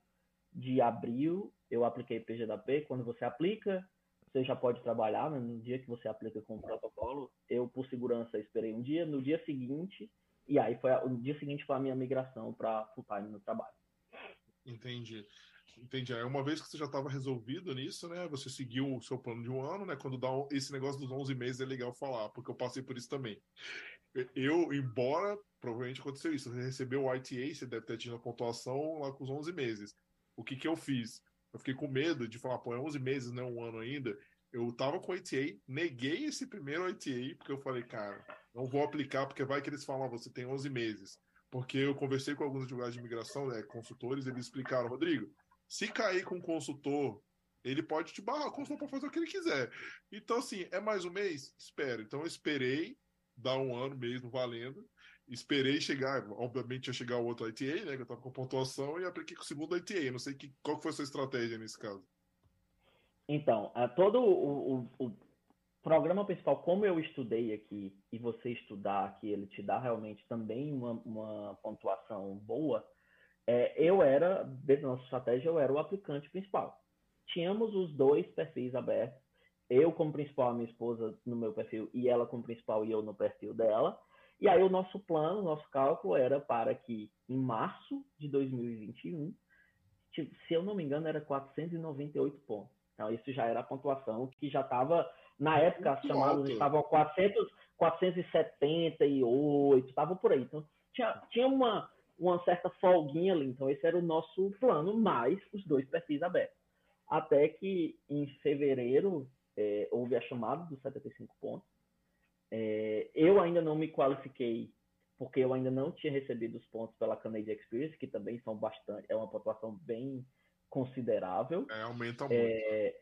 de abril eu apliquei PGDAP. Quando você aplica, você já pode trabalhar, né? no dia que você aplica com o protocolo. Eu, por segurança, esperei um dia. No dia seguinte, e aí foi o dia seguinte foi a minha migração para full time no trabalho. Entendi. Entendi. Aí uma vez que você já estava resolvido nisso, né? Você seguiu o seu plano de um ano, né? Quando dá esse negócio dos 11 meses é legal falar, porque eu passei por isso também. Eu, embora provavelmente aconteceu isso, você recebeu o ITA, você deve ter tido a pontuação lá com os 11 meses. O que que eu fiz? Eu fiquei com medo de falar, pô, é 11 meses, não é um ano ainda. Eu tava com o ITA, neguei esse primeiro ITA, porque eu falei, cara, não vou aplicar, porque vai que eles falam, ah, você tem 11 meses. Porque eu conversei com alguns advogados de imigração, né, consultores, eles explicaram, Rodrigo, se cair com um consultor, ele pode te barrar, o consultor pode fazer o que ele quiser. Então, assim, é mais um mês? Espero. Então, eu esperei dar um ano mesmo valendo. Esperei chegar, obviamente ia chegar o outro ITA, né? Que eu tava com pontuação e apliquei com o segundo ITA. Não sei que, qual foi a sua estratégia nesse caso. Então, é, todo o, o, o, programa principal, como eu estudei aqui, e você estudar aqui, ele te dá realmente também uma, uma pontuação boa, é, eu era, dentro da nossa estratégia, eu era o aplicante principal. Tínhamos os dois perfis abertos, eu como principal, a minha esposa no meu perfil, e ela como principal e eu no perfil dela. E aí o nosso plano, o nosso cálculo era para que em março de 2021, se eu não me engano, era 498 pontos. Então isso já era a pontuação que já estava, na época, as chamadas estavam 400, 478, estavam por aí. Então tinha, tinha uma, uma certa folguinha ali. Então esse era o nosso plano, mais os dois perfis abertos. Até que em fevereiro é, houve a chamada dos 75 pontos é, eu ainda não me qualifiquei porque eu ainda não tinha recebido os pontos pela Canadian Experience, que também são bastante, é uma pontuação bem considerável. É, aumenta muito. É,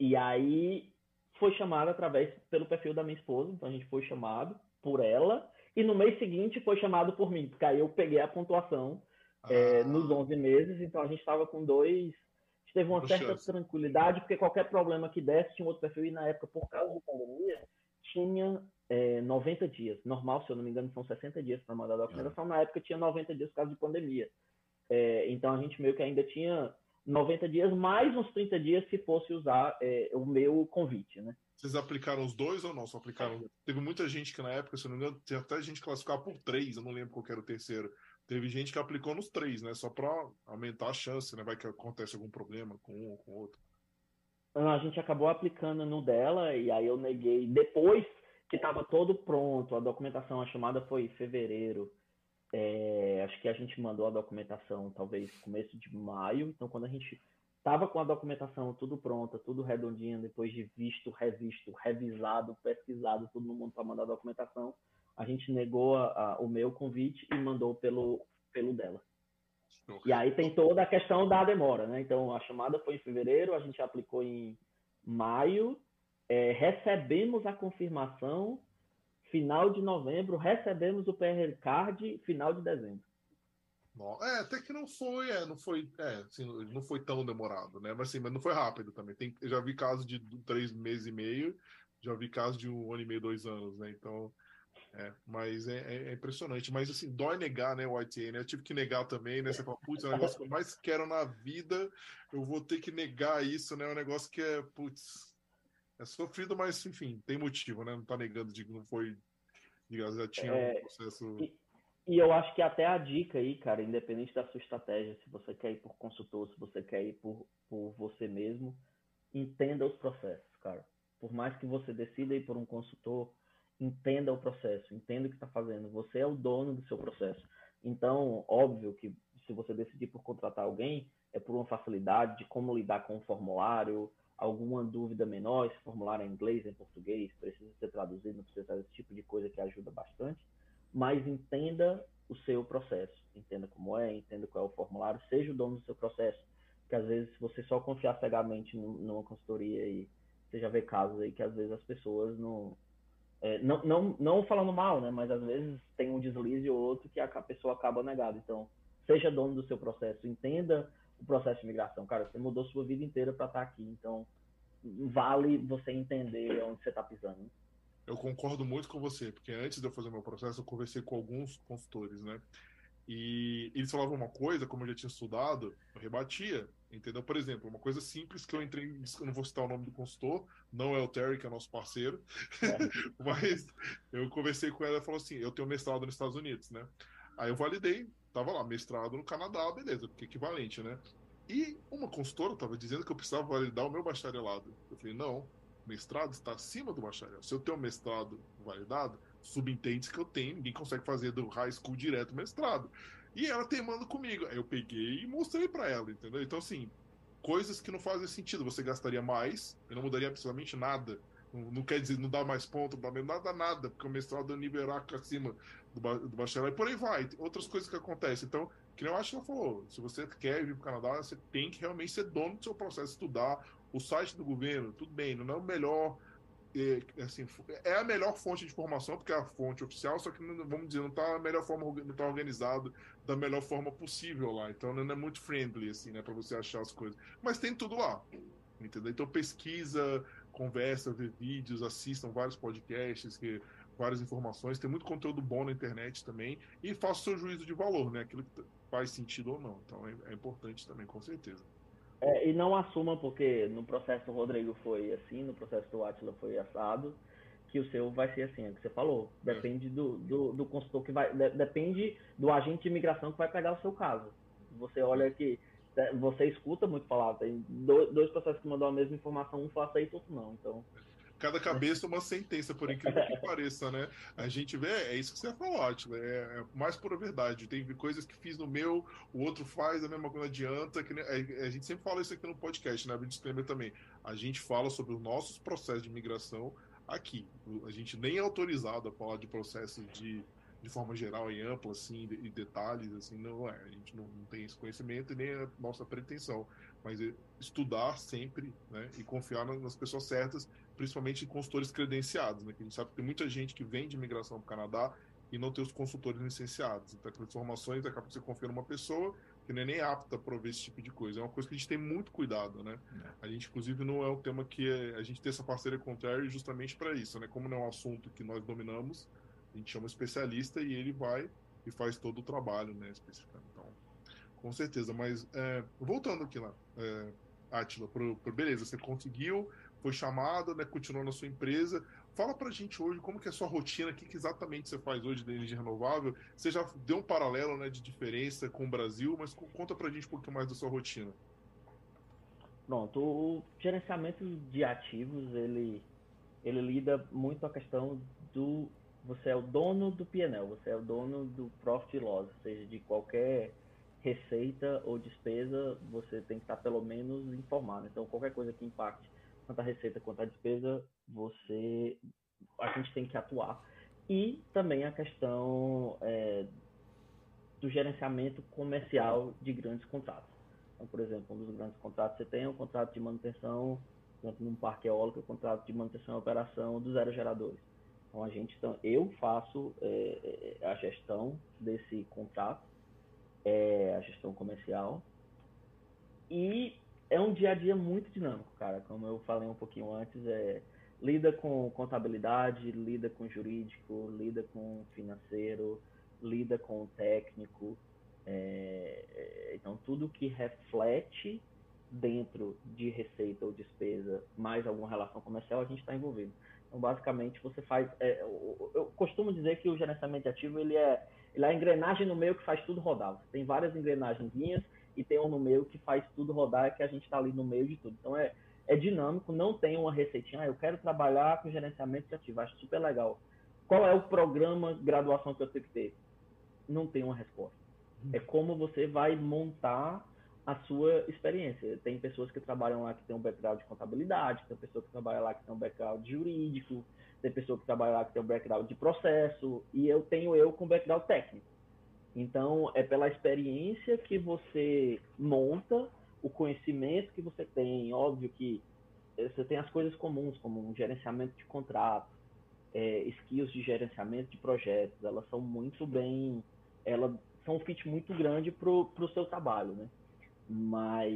e aí foi chamado através pelo perfil da minha esposa, então a gente foi chamado por ela, e no mês seguinte foi chamado por mim, porque aí eu peguei a pontuação ah. é, nos 11 meses, então a gente estava com dois. A gente teve uma certa chance. tranquilidade, porque qualquer problema que desse tinha outro perfil, e na época, por causa da pandemia, tinha é, 90 dias. Normal, se eu não me engano, são 60 dias para mandar a documentação. É. Na época tinha 90 dias por causa de pandemia. É, então a gente meio que ainda tinha 90 dias, mais uns 30 dias se fosse usar é, o meu convite, né? Vocês aplicaram os dois ou não? Só aplicaram. Teve muita gente que na época, se não me engano, tinha até gente classificar por três, eu não lembro qual era o terceiro. Teve gente que aplicou nos três, né? Só para aumentar a chance, né? Vai que acontece algum problema com um ou com o outro a gente acabou aplicando no dela e aí eu neguei depois que estava todo pronto. A documentação, a chamada foi em fevereiro. É, acho que a gente mandou a documentação talvez começo de maio. Então, quando a gente estava com a documentação tudo pronta, tudo redondinho, depois de visto, revisto, revisado, pesquisado, todo mundo para mandar a documentação, a gente negou a, a, o meu convite e mandou pelo, pelo dela. E aí tem toda a questão da demora, né? Então a chamada foi em fevereiro, a gente aplicou em maio, é, recebemos a confirmação final de novembro, recebemos o PR Card final de dezembro. É, até que não foi, é, não foi, é, assim, não foi tão demorado, né? Mas assim, mas não foi rápido também. Tem, eu já vi casos de três meses e meio, já vi casos de um ano e meio, dois anos, né? Então, é, mas é, é, é, impressionante. Mas assim, dói negar, né, o ITA, né? Eu tive que negar também, né? Você fala, putz, é o negócio que eu mais quero na vida, eu vou ter que negar isso, né? É um negócio que é, putz, é sofrido, mas enfim, tem motivo, né? Não tá negando de que não foi, digamos, já tinha é, um processo. E, e, eu acho que até a dica aí, cara, independente da sua estratégia, se você quer ir por consultor, se você quer ir por, por você mesmo, entenda os processos, cara. Por mais que você decida ir por um consultor entenda o processo, entenda o que está fazendo. Você é o dono do seu processo. Então, óbvio que se você decidir por contratar alguém, é por uma facilidade de como lidar com o formulário, alguma dúvida menor, esse formulário é em inglês, em português, precisa ser traduzido, precisa ser esse tipo de coisa que ajuda bastante. Mas entenda o seu processo, entenda como é, entenda qual é o formulário, seja o dono do seu processo, porque às vezes se você só confiar cegamente numa consultoria e você já vê casos aí que às vezes as pessoas não é, não, não, não falando mal, né? Mas às vezes tem um deslize ou outro que a pessoa acaba negada. Então, seja dono do seu processo, entenda o processo de migração. Cara, você mudou sua vida inteira para estar tá aqui, então vale você entender onde você está pisando. Eu concordo muito com você, porque antes de eu fazer meu processo, eu conversei com alguns consultores, né? E eles falavam uma coisa, como eu já tinha estudado, eu rebatia, entendeu? Por exemplo, uma coisa simples que eu entrei, eu não vou citar o nome do consultor, não é o Terry, que é nosso parceiro, é. mas eu conversei com ela e falou assim: eu tenho mestrado nos Estados Unidos, né? Aí eu validei, tava lá, mestrado no Canadá, beleza, porque é equivalente, né? E uma consultora estava dizendo que eu precisava validar o meu bacharelado. Eu falei, não, mestrado está acima do bacharel. Se eu tenho mestrado validado, subentende que eu tenho, ninguém consegue fazer do high school direto mestrado. E ela teimando comigo. Aí eu peguei e mostrei para ela, entendeu? Então, assim, coisas que não fazem sentido. Você gastaria mais, eu não mudaria absolutamente nada. Não, não quer dizer, não dá mais ponto, menos, nada, nada, porque o mestrado é nível acima do, do bacharel e por aí vai. Outras coisas que acontecem. Então, que eu acho que ela falou, se você quer vir para o Canadá, você tem que realmente ser dono do seu processo, estudar o site do governo, tudo bem, não é o melhor, é, assim, é a melhor fonte de informação, porque é a fonte oficial, só que, vamos dizer, não está melhor forma, não está organizado da melhor forma possível lá, então não é muito friendly, assim, né, para você achar as coisas, mas tem tudo lá, entendeu? Então pesquisa, conversa, vê vídeos, assistam vários podcasts que várias informações, tem muito conteúdo bom na internet também, e faça o seu juízo de valor, né? Aquilo que faz sentido ou não. Então é, é importante também, com certeza. É, e não assuma, porque no processo do Rodrigo foi assim, no processo do Atila foi assado, que o seu vai ser assim, é o que você falou. É. Depende do, do, do, consultor que vai. De, depende do agente de imigração que vai pegar o seu caso. Você olha que. É, você escuta muito falar, tem dois, dois processos que mandam a mesma informação, um faça isso, outro não. Então, cada cabeça uma sentença, por incrível que pareça, né? A gente vê, é isso que você falou, Atila, é, é mais pura verdade. Tem coisas que fiz no meu, o outro faz, a mesma coisa adianta. Que, a, a gente sempre fala isso aqui no podcast, né? A disclaimer também. A gente fala sobre os nossos processos de imigração aqui. A gente nem é autorizado a falar de processos de, de forma geral e ampla, assim, e detalhes, assim, não é. A gente não, não tem esse conhecimento e nem é nossa pretensão. Mas é estudar sempre, né? E confiar nas pessoas certas principalmente consultores credenciados, né? Que a gente sabe que tem muita gente que vem de imigração para o Canadá e não tem os consultores licenciados. Então, aquelas informações acaba que você confia numa pessoa que não é nem apta para ouvir esse tipo de coisa. É uma coisa que a gente tem muito cuidado, né? É. A gente, inclusive, não é um tema que é, a gente tem essa parceria com o Terry justamente para isso, né? Como não é um assunto que nós dominamos, a gente chama um especialista e ele vai e faz todo o trabalho, né? Especificando. Então, com certeza. Mas, é, voltando aqui lá, é, Atila, pro, pro, beleza, você conseguiu foi chamado, né, continuou na sua empresa. Fala pra gente hoje como que é a sua rotina, o que, que exatamente você faz hoje da energia renovável. Você já deu um paralelo né, de diferença com o Brasil, mas conta pra gente um pouquinho mais da sua rotina. Pronto, o gerenciamento de ativos, ele, ele lida muito com a questão do você é o dono do PNL, você é o dono do profit loss, seja, de qualquer receita ou despesa, você tem que estar pelo menos informado. Então, qualquer coisa que impacte tanto a receita quanto a despesa, você a gente tem que atuar. E também a questão é, do gerenciamento comercial de grandes contratos. Então, por exemplo, um dos grandes contratos você tem um contrato de manutenção, exemplo, num parque eólico, o um contrato de manutenção e operação dos aerogeradores. Então, a gente, então, eu faço é, é, a gestão desse contrato, é, a gestão comercial, e é um dia a dia muito dinâmico, cara. Como eu falei um pouquinho antes, é lida com contabilidade, lida com jurídico, lida com financeiro, lida com técnico. É, é, então, tudo que reflete dentro de receita ou despesa, mais alguma relação comercial, a gente está envolvido. Então, basicamente, você faz. É, eu, eu, costumo dizer que o gerenciamento ativo ele é, ele é a engrenagem no meio que faz tudo rodar. Você tem várias engrenagenzinhas e tem um no meio que faz tudo rodar, que a gente está ali no meio de tudo. Então é, é dinâmico, não tem uma receitinha, ah, eu quero trabalhar com gerenciamento de acho super legal. Qual é o programa de graduação que eu tenho que ter? Não tem uma resposta. É como você vai montar a sua experiência. Tem pessoas que trabalham lá que tem um background de contabilidade, tem pessoas que trabalham lá que tem um background jurídico, tem pessoa que trabalha lá que tem um background de processo, e eu tenho eu com background técnico. Então, é pela experiência que você monta, o conhecimento que você tem. Óbvio que eh, você tem as coisas comuns, como um gerenciamento de contratos, é, skills de gerenciamento de projetos. Elas são muito bem. Elas são um fit muito grande para o seu trabalho, né? Mas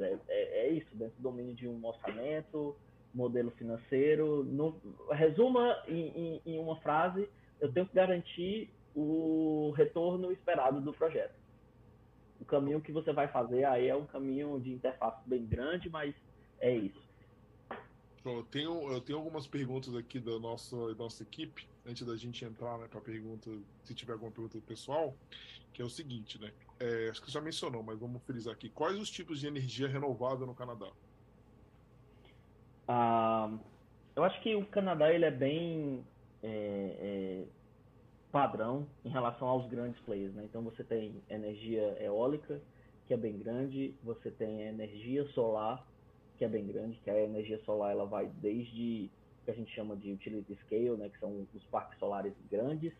é, é, é, isso, dentro do domínio de um orçamento, modelo financeiro. No, resuma em, em, em uma frase, eu tenho que garantir o retorno esperado do projeto. O caminho que você vai fazer aí é um caminho de interface bem grande, mas é isso. Eu tenho, eu tenho algumas perguntas aqui da nossa, da nossa equipe, antes da gente entrar né, para a pergunta, se tiver alguma pergunta pessoal, que é o seguinte, né? É, acho que você já mencionou, mas vamos frisar aqui. Quais os tipos de energia renovável no Canadá? Ah, eu acho que o Canadá ele é bem é, é, padrão em relação aos grandes players. Né? Então você tem energia eólica, que é bem grande, você tem energia solar, que é bem grande, que a energia solar ela vai desde o que a gente chama de utility scale, né, que são os parques solares grandes,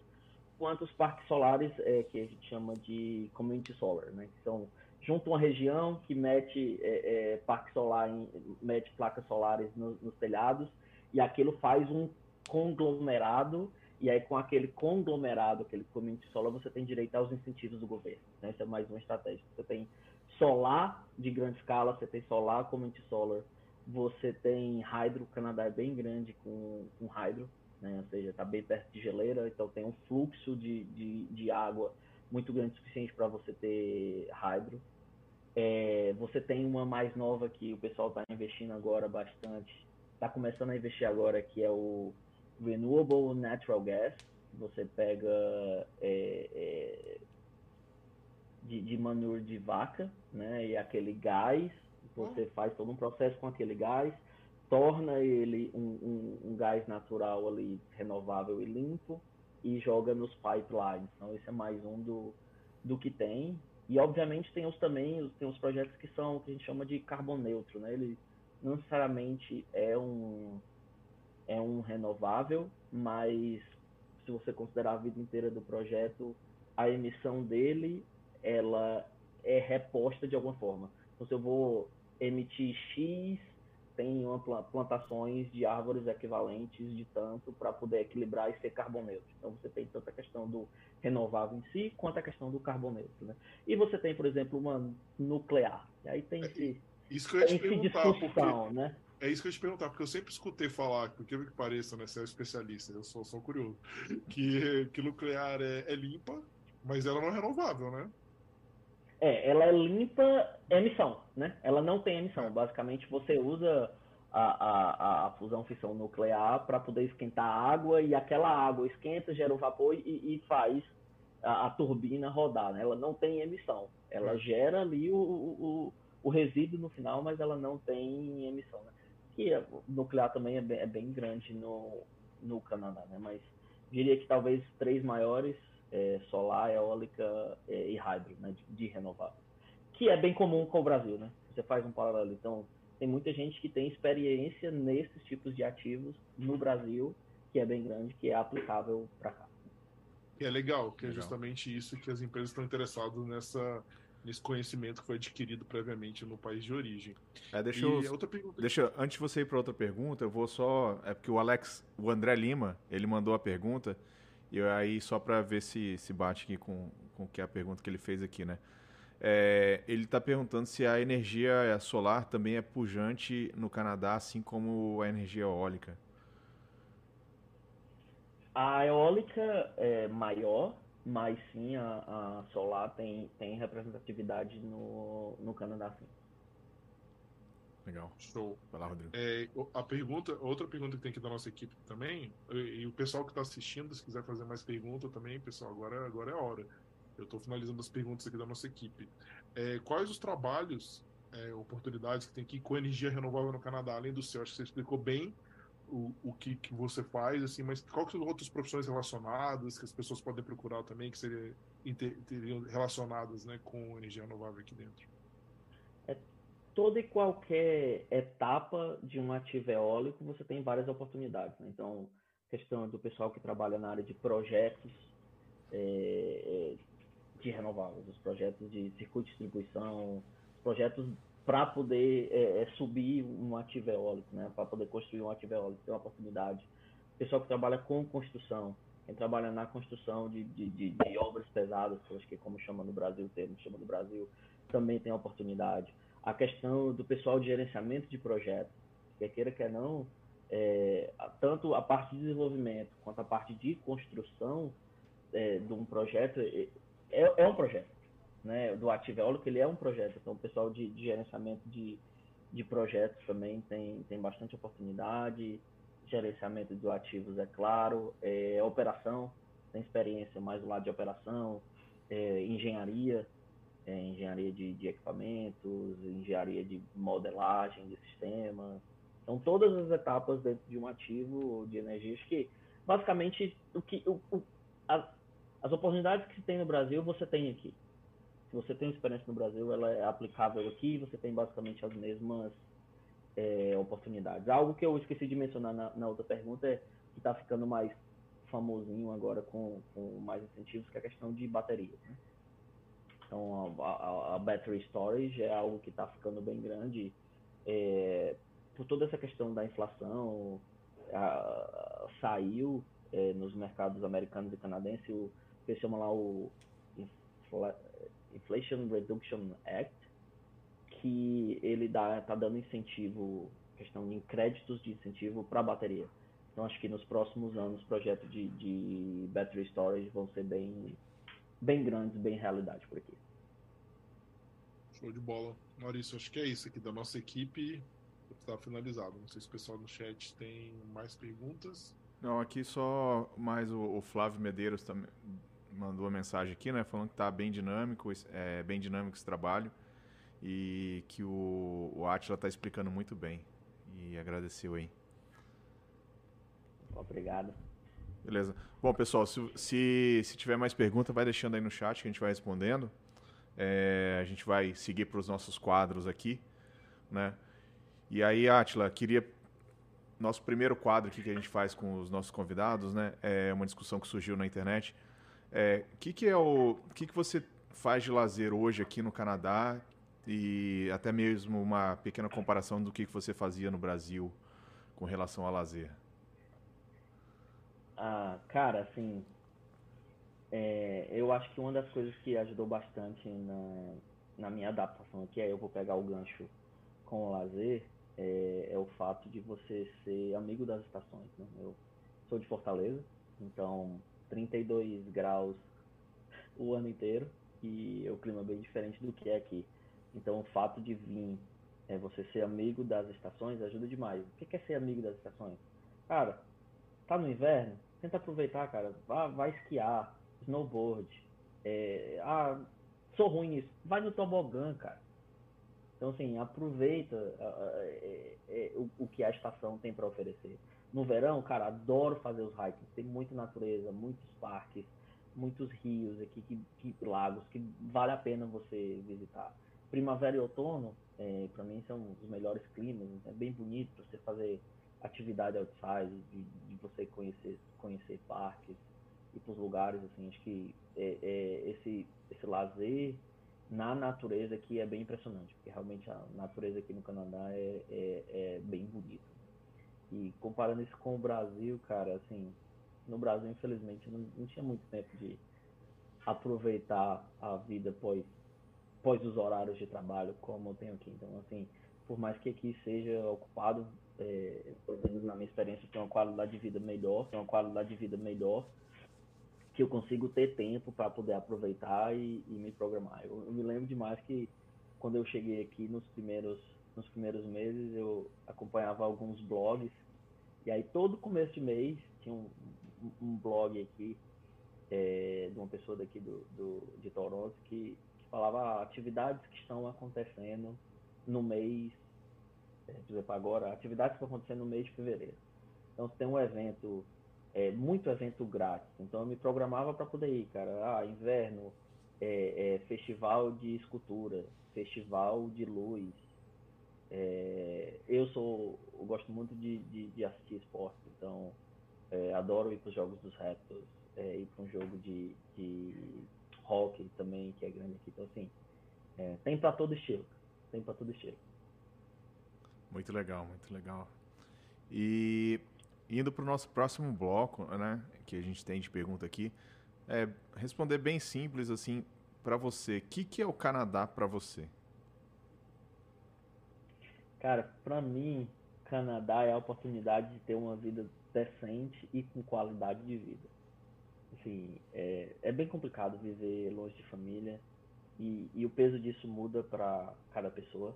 quanto os parques solares é, que a gente chama de community solar, né, que são junto uma região que mete é, é, parque solar, em, mete placas solares no, nos telhados e aquilo faz um conglomerado e aí, com aquele conglomerado, aquele community solar, você tem direito aos incentivos do governo. Né? Isso é mais uma estratégia. Você tem solar de grande escala, você tem solar, community solar, você tem hydro, o Canadá é bem grande com, com hydro, né? ou seja, está bem perto de geleira, então tem um fluxo de, de, de água muito grande o suficiente para você ter hydro. É, você tem uma mais nova que o pessoal está investindo agora bastante, está começando a investir agora, que é o renewable natural gas, você pega é, é, de, de manure de vaca, né? E aquele gás, você hum. faz todo um processo com aquele gás, torna ele um, um, um, gás natural ali renovável e limpo e joga nos pipelines. Então esse é mais um do, do que tem. E obviamente tem os também tem os projetos que são que a gente chama de carbono neutro, né? Ele não necessariamente é um é um renovável, mas se você considerar a vida inteira do projeto, a emissão dele ela é reposta de alguma forma. Então, se eu vou emitir X, tem uma plantações de árvores equivalentes de tanto para poder equilibrar e ser carboneutro. Então, você tem tanto a questão do renovável em si, quanto a questão do carboneutro. Né? E você tem, por exemplo, uma nuclear. E aí tem é, esse, Isso que eu ia te perguntar, porque... né? É isso que eu ia te perguntar, porque eu sempre escutei falar, porque que pareça, né? Você é um especialista, eu sou, sou curioso, que, que nuclear é, é limpa, mas ela não é renovável, né? É, ela é limpa emissão, né? Ela não tem emissão. Basicamente, você usa a, a, a fusão fissão nuclear para poder esquentar a água e aquela água esquenta, gera o vapor e, e faz a, a, turbina rodar, né? Ela não tem emissão. Ela hum. gera ali o, o, o resíduo no final, mas ela não tem emissão, né? Que o nuclear também é bem, é bem, grande no, no Canadá, né? Mas diria que talvez três maiores, é, solar, eólica é, e hydro, né? De, de renovável. Que é bem comum com o Brasil, né? Você faz um paralelo. Então, tem muita gente que tem experiência nesses tipos de ativos no Brasil, que é bem grande, que é aplicável para cá. E é legal, que é legal. é justamente isso que as empresas estão interessadas nessa nesse conhecimento que foi adquirido previamente no país de origem. É, deixa eu, outra pergunta... deixa, antes de você ir para outra pergunta, eu vou só. É porque o Alex, o André Lima, ele mandou a pergunta, e aí só para ver se, se bate aqui com, com que é a pergunta que ele fez aqui, né? É, ele está perguntando se a energia solar também é pujante no Canadá, assim como a energia eólica. A eólica é maior, mas sim a, a Solar tem, tem representatividade no, no Canadá, sim. Legal. Show. Vai lá, Rodrigo. É, a pergunta, outra pergunta que tem aqui da nossa equipe também, e, e o pessoal que está assistindo, se quiser fazer mais pergunta também, pessoal, agora, agora é a hora. Eu estou finalizando as perguntas aqui da nossa equipe. É, quais os trabalhos, é, oportunidades que tem aqui com energia renovável no Canadá, além do céu? Acho que você explicou bem o, o que, que você faz, assim, mas quais são outras profissões relacionadas que as pessoas podem procurar também, que seriam relacionadas né, com energia renovável aqui dentro? É, toda e qualquer etapa de um ativo eólico, você tem várias oportunidades. Né? Então, questão do pessoal que trabalha na área de projetos é, é de renováveis, os projetos de circuito de distribuição, projetos para poder é, é, subir um ativo eólico, né? para poder construir um ativo eólico, ter uma oportunidade. Pessoal que trabalha com construção, quem trabalha na construção de, de, de, de obras pesadas, que acho que é como chama no Brasil, o termo chama no Brasil, também tem oportunidade. A questão do pessoal de gerenciamento de projetos, quer queira, quer não, é, tanto a parte de desenvolvimento quanto a parte de construção é, de um projeto, é, é um projeto. Né? Do Ativo Eólico, ele é um projeto. Então, o pessoal de, de gerenciamento de, de projetos também tem, tem bastante oportunidade gerenciamento de ativos, é claro, é, operação, tem experiência mais do lado de operação, é, engenharia, é, engenharia de, de, equipamentos, engenharia de modelagem de sistemas. Então, todas as etapas dentro de um ativo de energia, que basicamente o que o, o, as, as oportunidades que tem no Brasil, você tem aqui. Você tem experiência no Brasil, ela é aplicável aqui, você tem basicamente as mesmas é, oportunidades. Algo que eu esqueci de mencionar na, na outra pergunta é que está ficando mais famosinho agora com, com, mais incentivos, que é a questão de baterias. Né? Então, a, a, a, battery storage é algo que está ficando bem grande é, por toda essa questão da inflação. A, saiu é, nos mercados americanos e canadenses o que eles chamam lá o Inflation Reduction Act, que ele dá, tá dando incentivo, questão de créditos de incentivo para a bateria. Então acho que nos próximos anos projetos de, de battery storage vão ser bem, bem grandes, bem realidade por aqui. Show de bola. Maurício, acho que é isso aqui da nossa equipe. Está finalizado. Não sei se o pessoal no chat tem mais perguntas. Não, aqui só mais o, o Flávio Medeiros também mandou uma mensagem aqui, né? Falando que está bem dinâmico, é, bem dinâmico esse trabalho e que o, o Atila está explicando muito bem. E agradeceu aí. Obrigado. Beleza. Bom, pessoal, se, se, se tiver mais pergunta, vai deixando aí no chat que a gente vai respondendo. É, a gente vai seguir para os nossos quadros aqui, né? E aí, Atila, queria nosso primeiro quadro aqui que a gente faz com os nossos convidados, né? É uma discussão que surgiu na internet. É, que, que é o que, que você faz de lazer hoje aqui no Canadá e até mesmo uma pequena comparação do que você fazia no Brasil com relação a lazer. Ah, cara, assim, é, eu acho que uma das coisas que ajudou bastante na, na minha adaptação aqui, aí eu vou pegar o gancho com o lazer, é, é, o fato de você ser amigo das estações. Né? Eu sou de Fortaleza, então 32 graus o ano inteiro e é o clima bem diferente do que é aqui. Então, o fato de vir, é, você ser amigo das estações, ajuda demais. O que é ser amigo das estações? Cara, tá no inverno, tenta aproveitar, cara. Vá, vai esquiar, snowboard. É, ah, sou ruim nisso. Vai no tobogã, cara. Então, assim, aproveita é, é, o, o, que a estação tem para oferecer. No verão, cara, adoro fazer os hikes. Tem muita natureza, muitos parques, muitos rios aqui, que, que, lagos, que vale a pena você visitar primavera e outono, é, para mim, são os melhores climas. É bem bonito para você fazer atividade outside, de, de, você conhecer, conhecer parques, ir para os lugares. Assim, acho que é, é, esse, esse lazer na natureza aqui é bem impressionante, porque realmente a natureza aqui no Canadá é, é, é bem bonita. E comparando isso com o Brasil, cara, assim, no Brasil, infelizmente, não, não tinha muito tempo de aproveitar a vida pós pós os horários de trabalho, como eu tenho aqui. Então, assim, por mais que aqui seja ocupado, é, na minha experiência, tem uma qualidade de vida melhor, tem uma qualidade de vida melhor, que eu consigo ter tempo para poder aproveitar e, e me programar. Eu, eu, me lembro demais que quando eu cheguei aqui nos primeiros nos primeiros meses eu acompanhava alguns blogs e aí todo começo de mês tinha um, um blog aqui é, de uma pessoa daqui do, do de Toronto que falava atividades que estão acontecendo no mês, é, por exemplo, agora, atividades que estão acontecendo no mês de fevereiro. Então, tem um evento, é, muito evento grátis, então eu me programava para poder ir, cara. Ah, inverno, é, é, festival de escultura, festival de luz. É, eu sou, eu gosto muito de, de, de assistir esporte, então É, adoro ir para os jogos dos Raptors, é, ir para um jogo de, de hockey também, que é grande aqui. Então, assim, é, tem para todo estilo. Tem para todo estilo. Muito legal, muito legal. E indo para o nosso próximo bloco, né, que a gente tem de pergunta aqui, é responder bem simples assim para você. O que, que é o Canadá para você? Cara, para mim, Canadá é a oportunidade de ter uma vida decente e com qualidade de vida. Assim, é, é bem complicado viver longe de família e, e o peso disso muda para cada pessoa.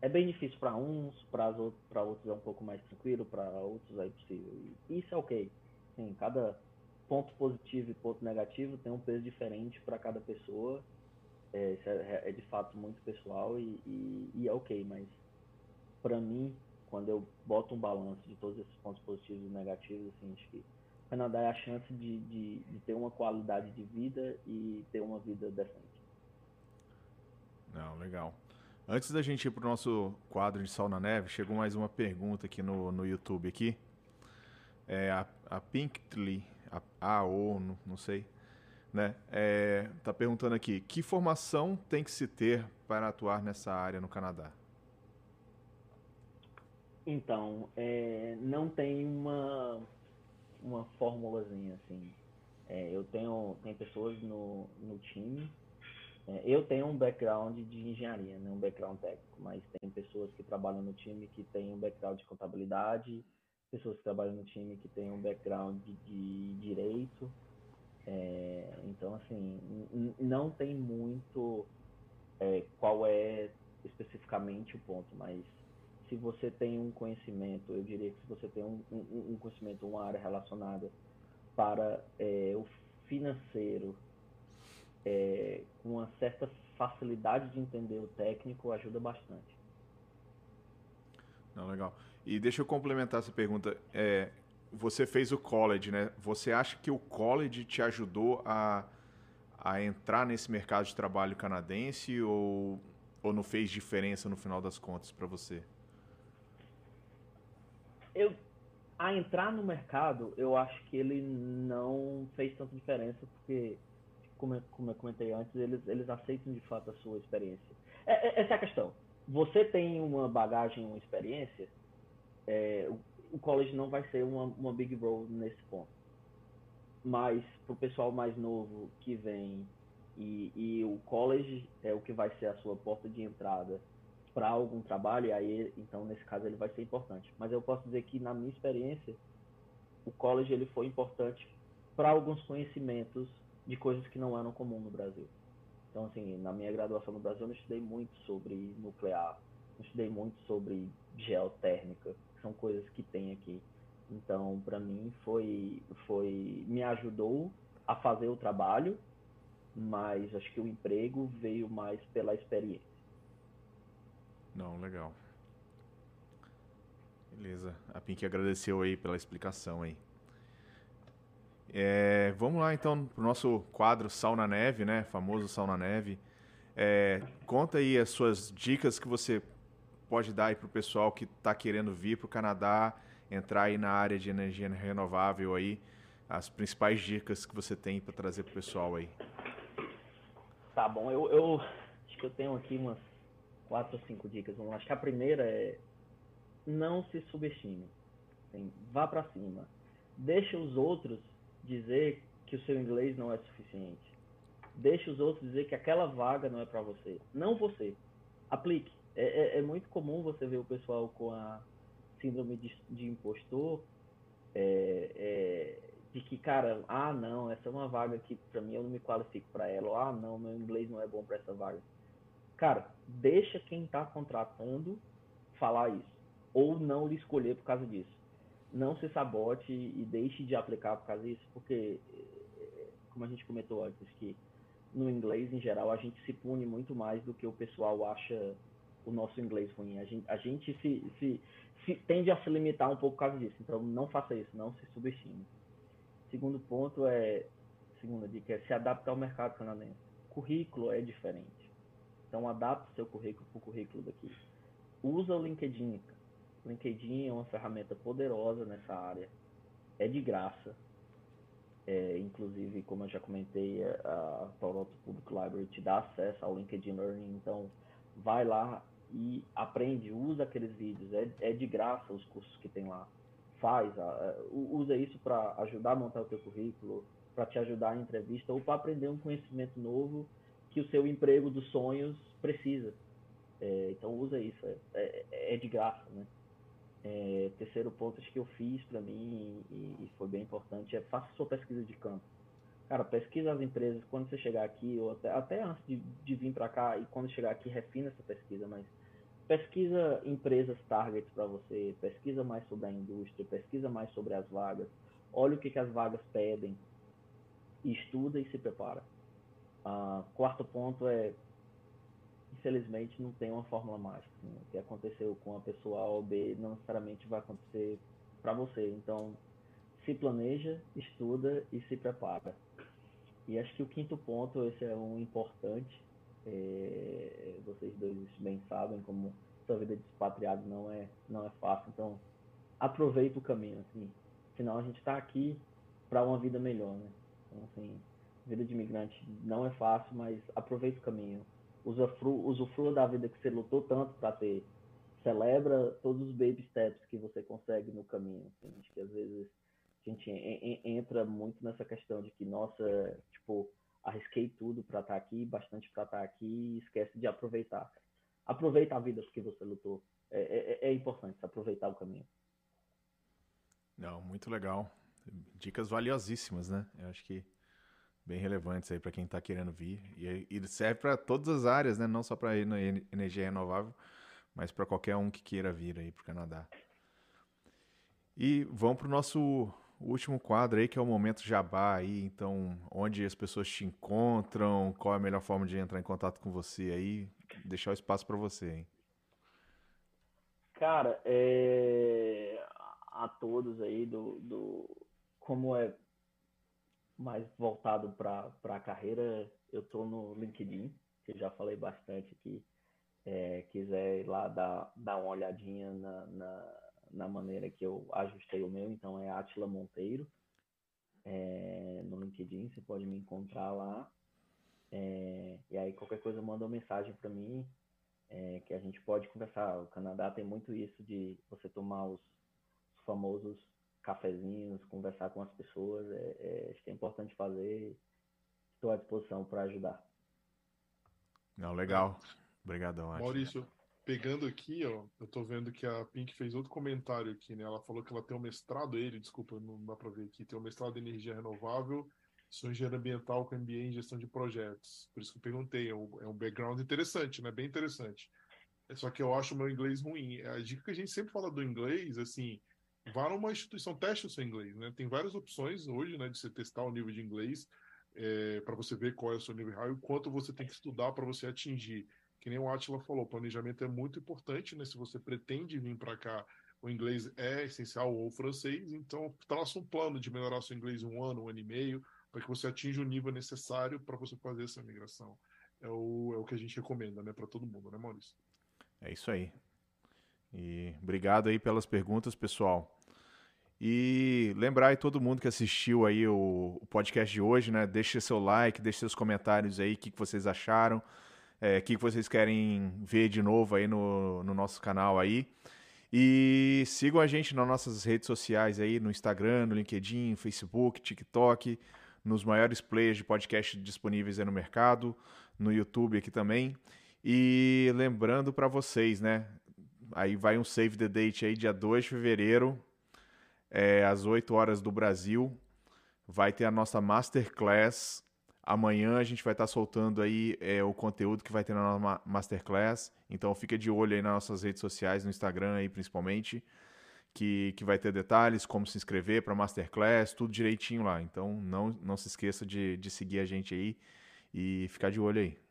É bem difícil para uns, para outros, é um pouco mais tranquilo, para outros é possível. E isso é ok. Assim, cada ponto positivo e ponto negativo tem um peso diferente para cada pessoa. É, isso é, é, de fato muito pessoal e, e, e é ok, mas para mim, quando eu boto um balanço de todos esses pontos positivos e negativos, assim, acho que o Canadá é a chance de, de, de ter uma qualidade de vida e ter uma vida decente. Não, legal. Antes da gente ir para o nosso quadro de Sal na Neve, chegou mais uma pergunta aqui no, no YouTube aqui. É a, a a, a ou não, não sei, né? É, tá perguntando aqui, que formação tem que se ter para atuar nessa área no Canadá? Então, é, não tem uma, uma formulazinha assim. É, eu tenho tem pessoas no, no time. É, eu tenho um background de engenharia, né, um background técnico, mas tem pessoas que trabalham no time que têm um background de contabilidade, pessoas que trabalham no time que têm um background de, de direito. É, então, assim, não tem muito é, qual é especificamente o ponto, mas se você tem um conhecimento, eu diria que se você tem um, um, um conhecimento, uma área relacionada para é, o financeiro, é, com uma certa facilidade de entender o técnico, ajuda bastante. Não, legal. E deixa eu complementar essa pergunta. É, você fez o college, né? Você acha que o college te ajudou a, a entrar nesse mercado de trabalho canadense ou, ou não fez diferença no final das contas para você? eu a entrar no mercado, eu acho que ele não fez tanta diferença, porque, como eu, como eu comentei antes, eles, eles aceitam de fato a sua experiência. É, é, essa é a questão. Você tem uma bagagem, uma experiência, é, o, o, college não vai ser uma, uma big role nesse ponto. Mas, para o pessoal mais novo que vem, e, e o college é o que vai ser a sua porta de entrada para algum trabalho, e aí, então, nesse caso, ele vai ser importante. Mas eu posso dizer que, na minha experiência, o college ele foi importante para alguns conhecimentos de coisas que não eram comum no Brasil. Então, assim, na minha graduação no Brasil, eu não estudei muito sobre nuclear, não estudei muito sobre geotérmica, que são coisas que tem aqui. Então, para mim, foi, foi me ajudou a fazer o trabalho, mas acho que o emprego veio mais pela experiência. Não, legal. Beleza. A Pink agradeceu aí pela explicação aí. É, vamos lá então pro nosso quadro Sal na Neve, né? Famoso Sal na Neve. É, conta aí as suas dicas que você pode dar aí pro pessoal que está querendo vir para o Canadá, entrar aí na área de energia renovável aí. As principais dicas que você tem para trazer pro pessoal aí. Tá bom, eu, eu acho que eu tenho aqui umas quatro ou cinco dicas. Vamos lá. Acho que a primeira é não se subestime. Assim, vá para cima. Deixa os outros dizer que o seu inglês não é suficiente. Deixa os outros dizer que aquela vaga não é para você. Não você. Aplique. É, é, é, muito comum você ver o pessoal com a síndrome de, de impostor, é, é de que, cara, ah, não, essa é uma vaga que para mim eu não me qualifico para ela. Ah, não, meu inglês não é bom para essa vaga cara, deixa quem está contratando falar isso. Ou não lhe escolher por causa disso. Não se sabote e deixe de aplicar por causa disso, porque, como a gente comentou antes, que no inglês, em geral, a gente se pune muito mais do que o pessoal acha o nosso inglês ruim. A gente, a gente se, se, se tende a se limitar um pouco por causa disso. Então, não faça isso, não se subestime. Segundo ponto é, segunda dica é se adaptar ao mercado canadense. Currículo é diferente então adapte seu currículo para o currículo daqui. Usa o LinkedIn. O LinkedIn é uma ferramenta poderosa nessa área. é de graça. É, inclusive, como eu já comentei, a Toronto Public Library te dá acesso ao LinkedIn Learning, então vai lá e aprende, usa aqueles vídeos, é, é de graça os cursos que tem lá. Faz, usa isso para ajudar a montar o teu currículo, para te ajudar em entrevista ou para aprender um conhecimento novo que o seu emprego dos sonhos precisa. É, então usa isso, é, é, é de graça, né? É, terceiro ponto acho que eu fiz para mim e, e, foi bem importante é faça sua pesquisa de campo. Cara, pesquisa as empresas quando você chegar aqui ou até, até antes de, de vir para cá e quando chegar aqui refina essa pesquisa, mas pesquisa empresas targets para você, pesquisa mais sobre a indústria, pesquisa mais sobre as vagas, olha o que, que as vagas pedem, estuda e se prepara. Uh, quarto ponto é infelizmente não tem uma fórmula mágica. Né? O que aconteceu com a pessoa A ou B não necessariamente vai acontecer para você. Então, se planeja, estuda e se prepara. E acho que o quinto ponto, esse é um importante. É, vocês dois bem sabem como sua vida de expatriado não é não é fácil. Então, aproveita o caminho. Assim. Afinal, a gente está aqui para uma vida melhor, né? Então, assim, vida de imigrante não é fácil, mas aproveita o caminho usufrua, usufrua da vida que você lutou tanto para ter. Celebra todos os baby steps que você consegue no caminho. Acho que às vezes a gente entra muito nessa questão de que, nossa, tipo, arrisquei tudo para estar tá aqui, bastante para estar tá aqui e esquece de aproveitar. Aproveita a vida que você lutou. É, é, é importante aproveitar o caminho. Não, muito legal. Dicas valiosíssimas, né? Eu acho que bem relevantes aí para quem está querendo vir. E, e serve para todas as áreas, né? Não só para energia renovável, mas para qualquer um que queira vir aí para o Canadá. E vamos para o nosso último quadro aí, que é o Momento Jabá aí. Então, onde as pessoas te encontram, qual é a melhor forma de entrar em contato com você aí. Deixar o espaço para você, hein? Cara, é... a todos aí do, do... Como é mais voltado para a carreira, eu estou no LinkedIn, que já falei bastante aqui. É, quiser ir lá dar, dar uma olhadinha na, na, na, maneira que eu ajustei o meu, então é Atila Monteiro. É, no LinkedIn, você pode me encontrar lá. É, e aí qualquer coisa manda uma mensagem para mim, é, que a gente pode conversar. O Canadá tem muito isso de você tomar os, os famosos cafezinhos, conversar com as pessoas, é, é, acho que é importante fazer. Estou à disposição para ajudar. Não, legal. Obrigadão. Maurício, pegando aqui, ó, eu tô vendo que a Pink fez outro comentário aqui, né? Ela falou que ela tem um mestrado, ele, desculpa, não dá para ver aqui, tem um mestrado em energia renovável, sou engenheiro ambiental com MBA em gestão de projetos. Por isso que eu perguntei, é um, é um background interessante, né? Bem interessante. É só que eu acho o meu inglês ruim. A dica que a gente sempre fala do inglês, assim, vá numa instituição, teste o seu inglês, né? Tem várias opções hoje, né, de você testar o nível de inglês é, para você ver qual é o seu nível real e quanto você tem que estudar para você atingir. Que nem o Atila falou, planejamento é muito importante, né? Se você pretende vir para cá, o inglês é essencial ou o francês, então traça um plano de melhorar seu inglês um ano, um ano e meio, para que você atinja o nível necessário para você fazer essa migração. É o, é o que a gente recomenda, né, para todo mundo, né, Maurício? É isso aí. E obrigado aí pelas perguntas, pessoal. E lembrar aí todo mundo que assistiu aí o, o podcast de hoje, né? Deixe seu like, deixe seus comentários aí, o que, que vocês acharam, é, o que, que vocês querem ver de novo aí no, no nosso canal aí. E sigam a gente nas nossas redes sociais aí, no Instagram, no LinkedIn, Facebook, TikTok, nos maiores players de podcast disponíveis aí no mercado, no YouTube aqui também. E lembrando para vocês, né? Aí vai um save the date aí, dia 2 de fevereiro, é, às 8 horas do Brasil. Vai ter a nossa Masterclass. Amanhã a gente vai estar tá soltando aí é, o conteúdo que vai ter na nossa Masterclass. Então fica de olho aí nas nossas redes sociais, no Instagram aí principalmente, que, que vai ter detalhes, como se inscrever para Masterclass, tudo direitinho lá. Então não, não se esqueça de, de seguir a gente aí e ficar de olho aí.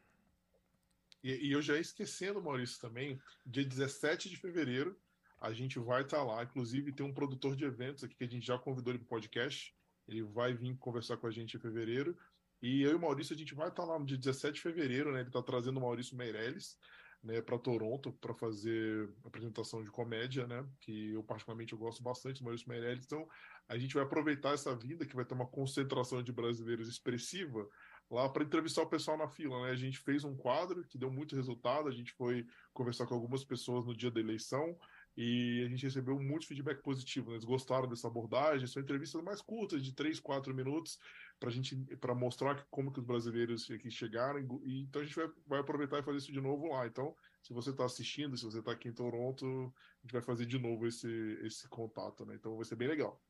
E, e eu já esquecendo, Maurício, também, dia 17 de fevereiro, a gente vai estar tá lá. Inclusive, tem um produtor de eventos aqui que a gente já convidou ele para o podcast. Ele vai vir conversar com a gente em fevereiro. E eu e o Maurício, a gente vai estar tá lá no dia 17 de fevereiro, né? Ele está trazendo o Maurício Meirelles. né, para Toronto para fazer apresentação de comédia, né, que eu particularmente eu gosto bastante do Maurício Meirelles. Então, a gente vai aproveitar essa vinda que vai ter uma concentração de brasileiros expressiva lá para entrevistar o pessoal na fila, né? A gente fez um quadro que deu muito resultado, a gente foi conversar com algumas pessoas no dia da eleição e a gente recebeu muito feedback positivo. Né? Eles gostaram dessa abordagem. São entrevistas mais curtas, de 3, 4 minutos, para gente para mostrar como que os brasileiros aqui chegaram. E, então a gente vai, vai aproveitar e fazer isso de novo lá. Então, se você está assistindo, se você está aqui em Toronto, a gente vai fazer de novo esse, esse contato. Né? Então vai ser bem legal.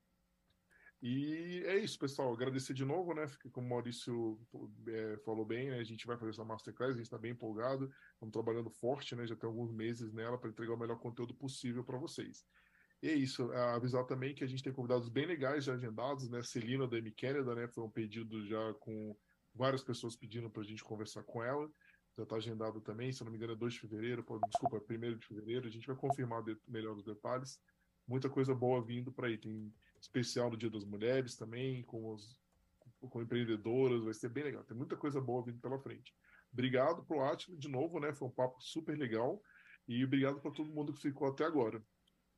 E é isso, pessoal. Agradecer de novo, né? Como o Maurício é, falou bem, né? a gente vai fazer essa masterclass, a gente está bem empolgado, estamos trabalhando forte, né? Já tem alguns meses nela para entregar o melhor conteúdo possível para vocês. E é isso, avisar também que a gente tem convidados bem legais já agendados, né? Celina da M. Canada, né? Foi um pedido já com várias pessoas pedindo para a gente conversar com ela. Já está agendado também, se não me engano, é 2 de fevereiro, desculpa, 1 de fevereiro. A gente vai confirmar melhor os detalhes. Muita coisa boa vindo para aí. Tem especial no Dia das Mulheres também, com, os, com empreendedoras, vai ser bem legal. Tem muita coisa boa vindo pela frente. Obrigado pro Atila de novo, né? Foi um papo super legal. E obrigado para todo mundo que ficou até agora.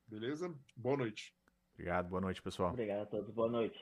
Beleza? Boa noite. Obrigado, boa noite, pessoal. Obrigado a todos, boa noite.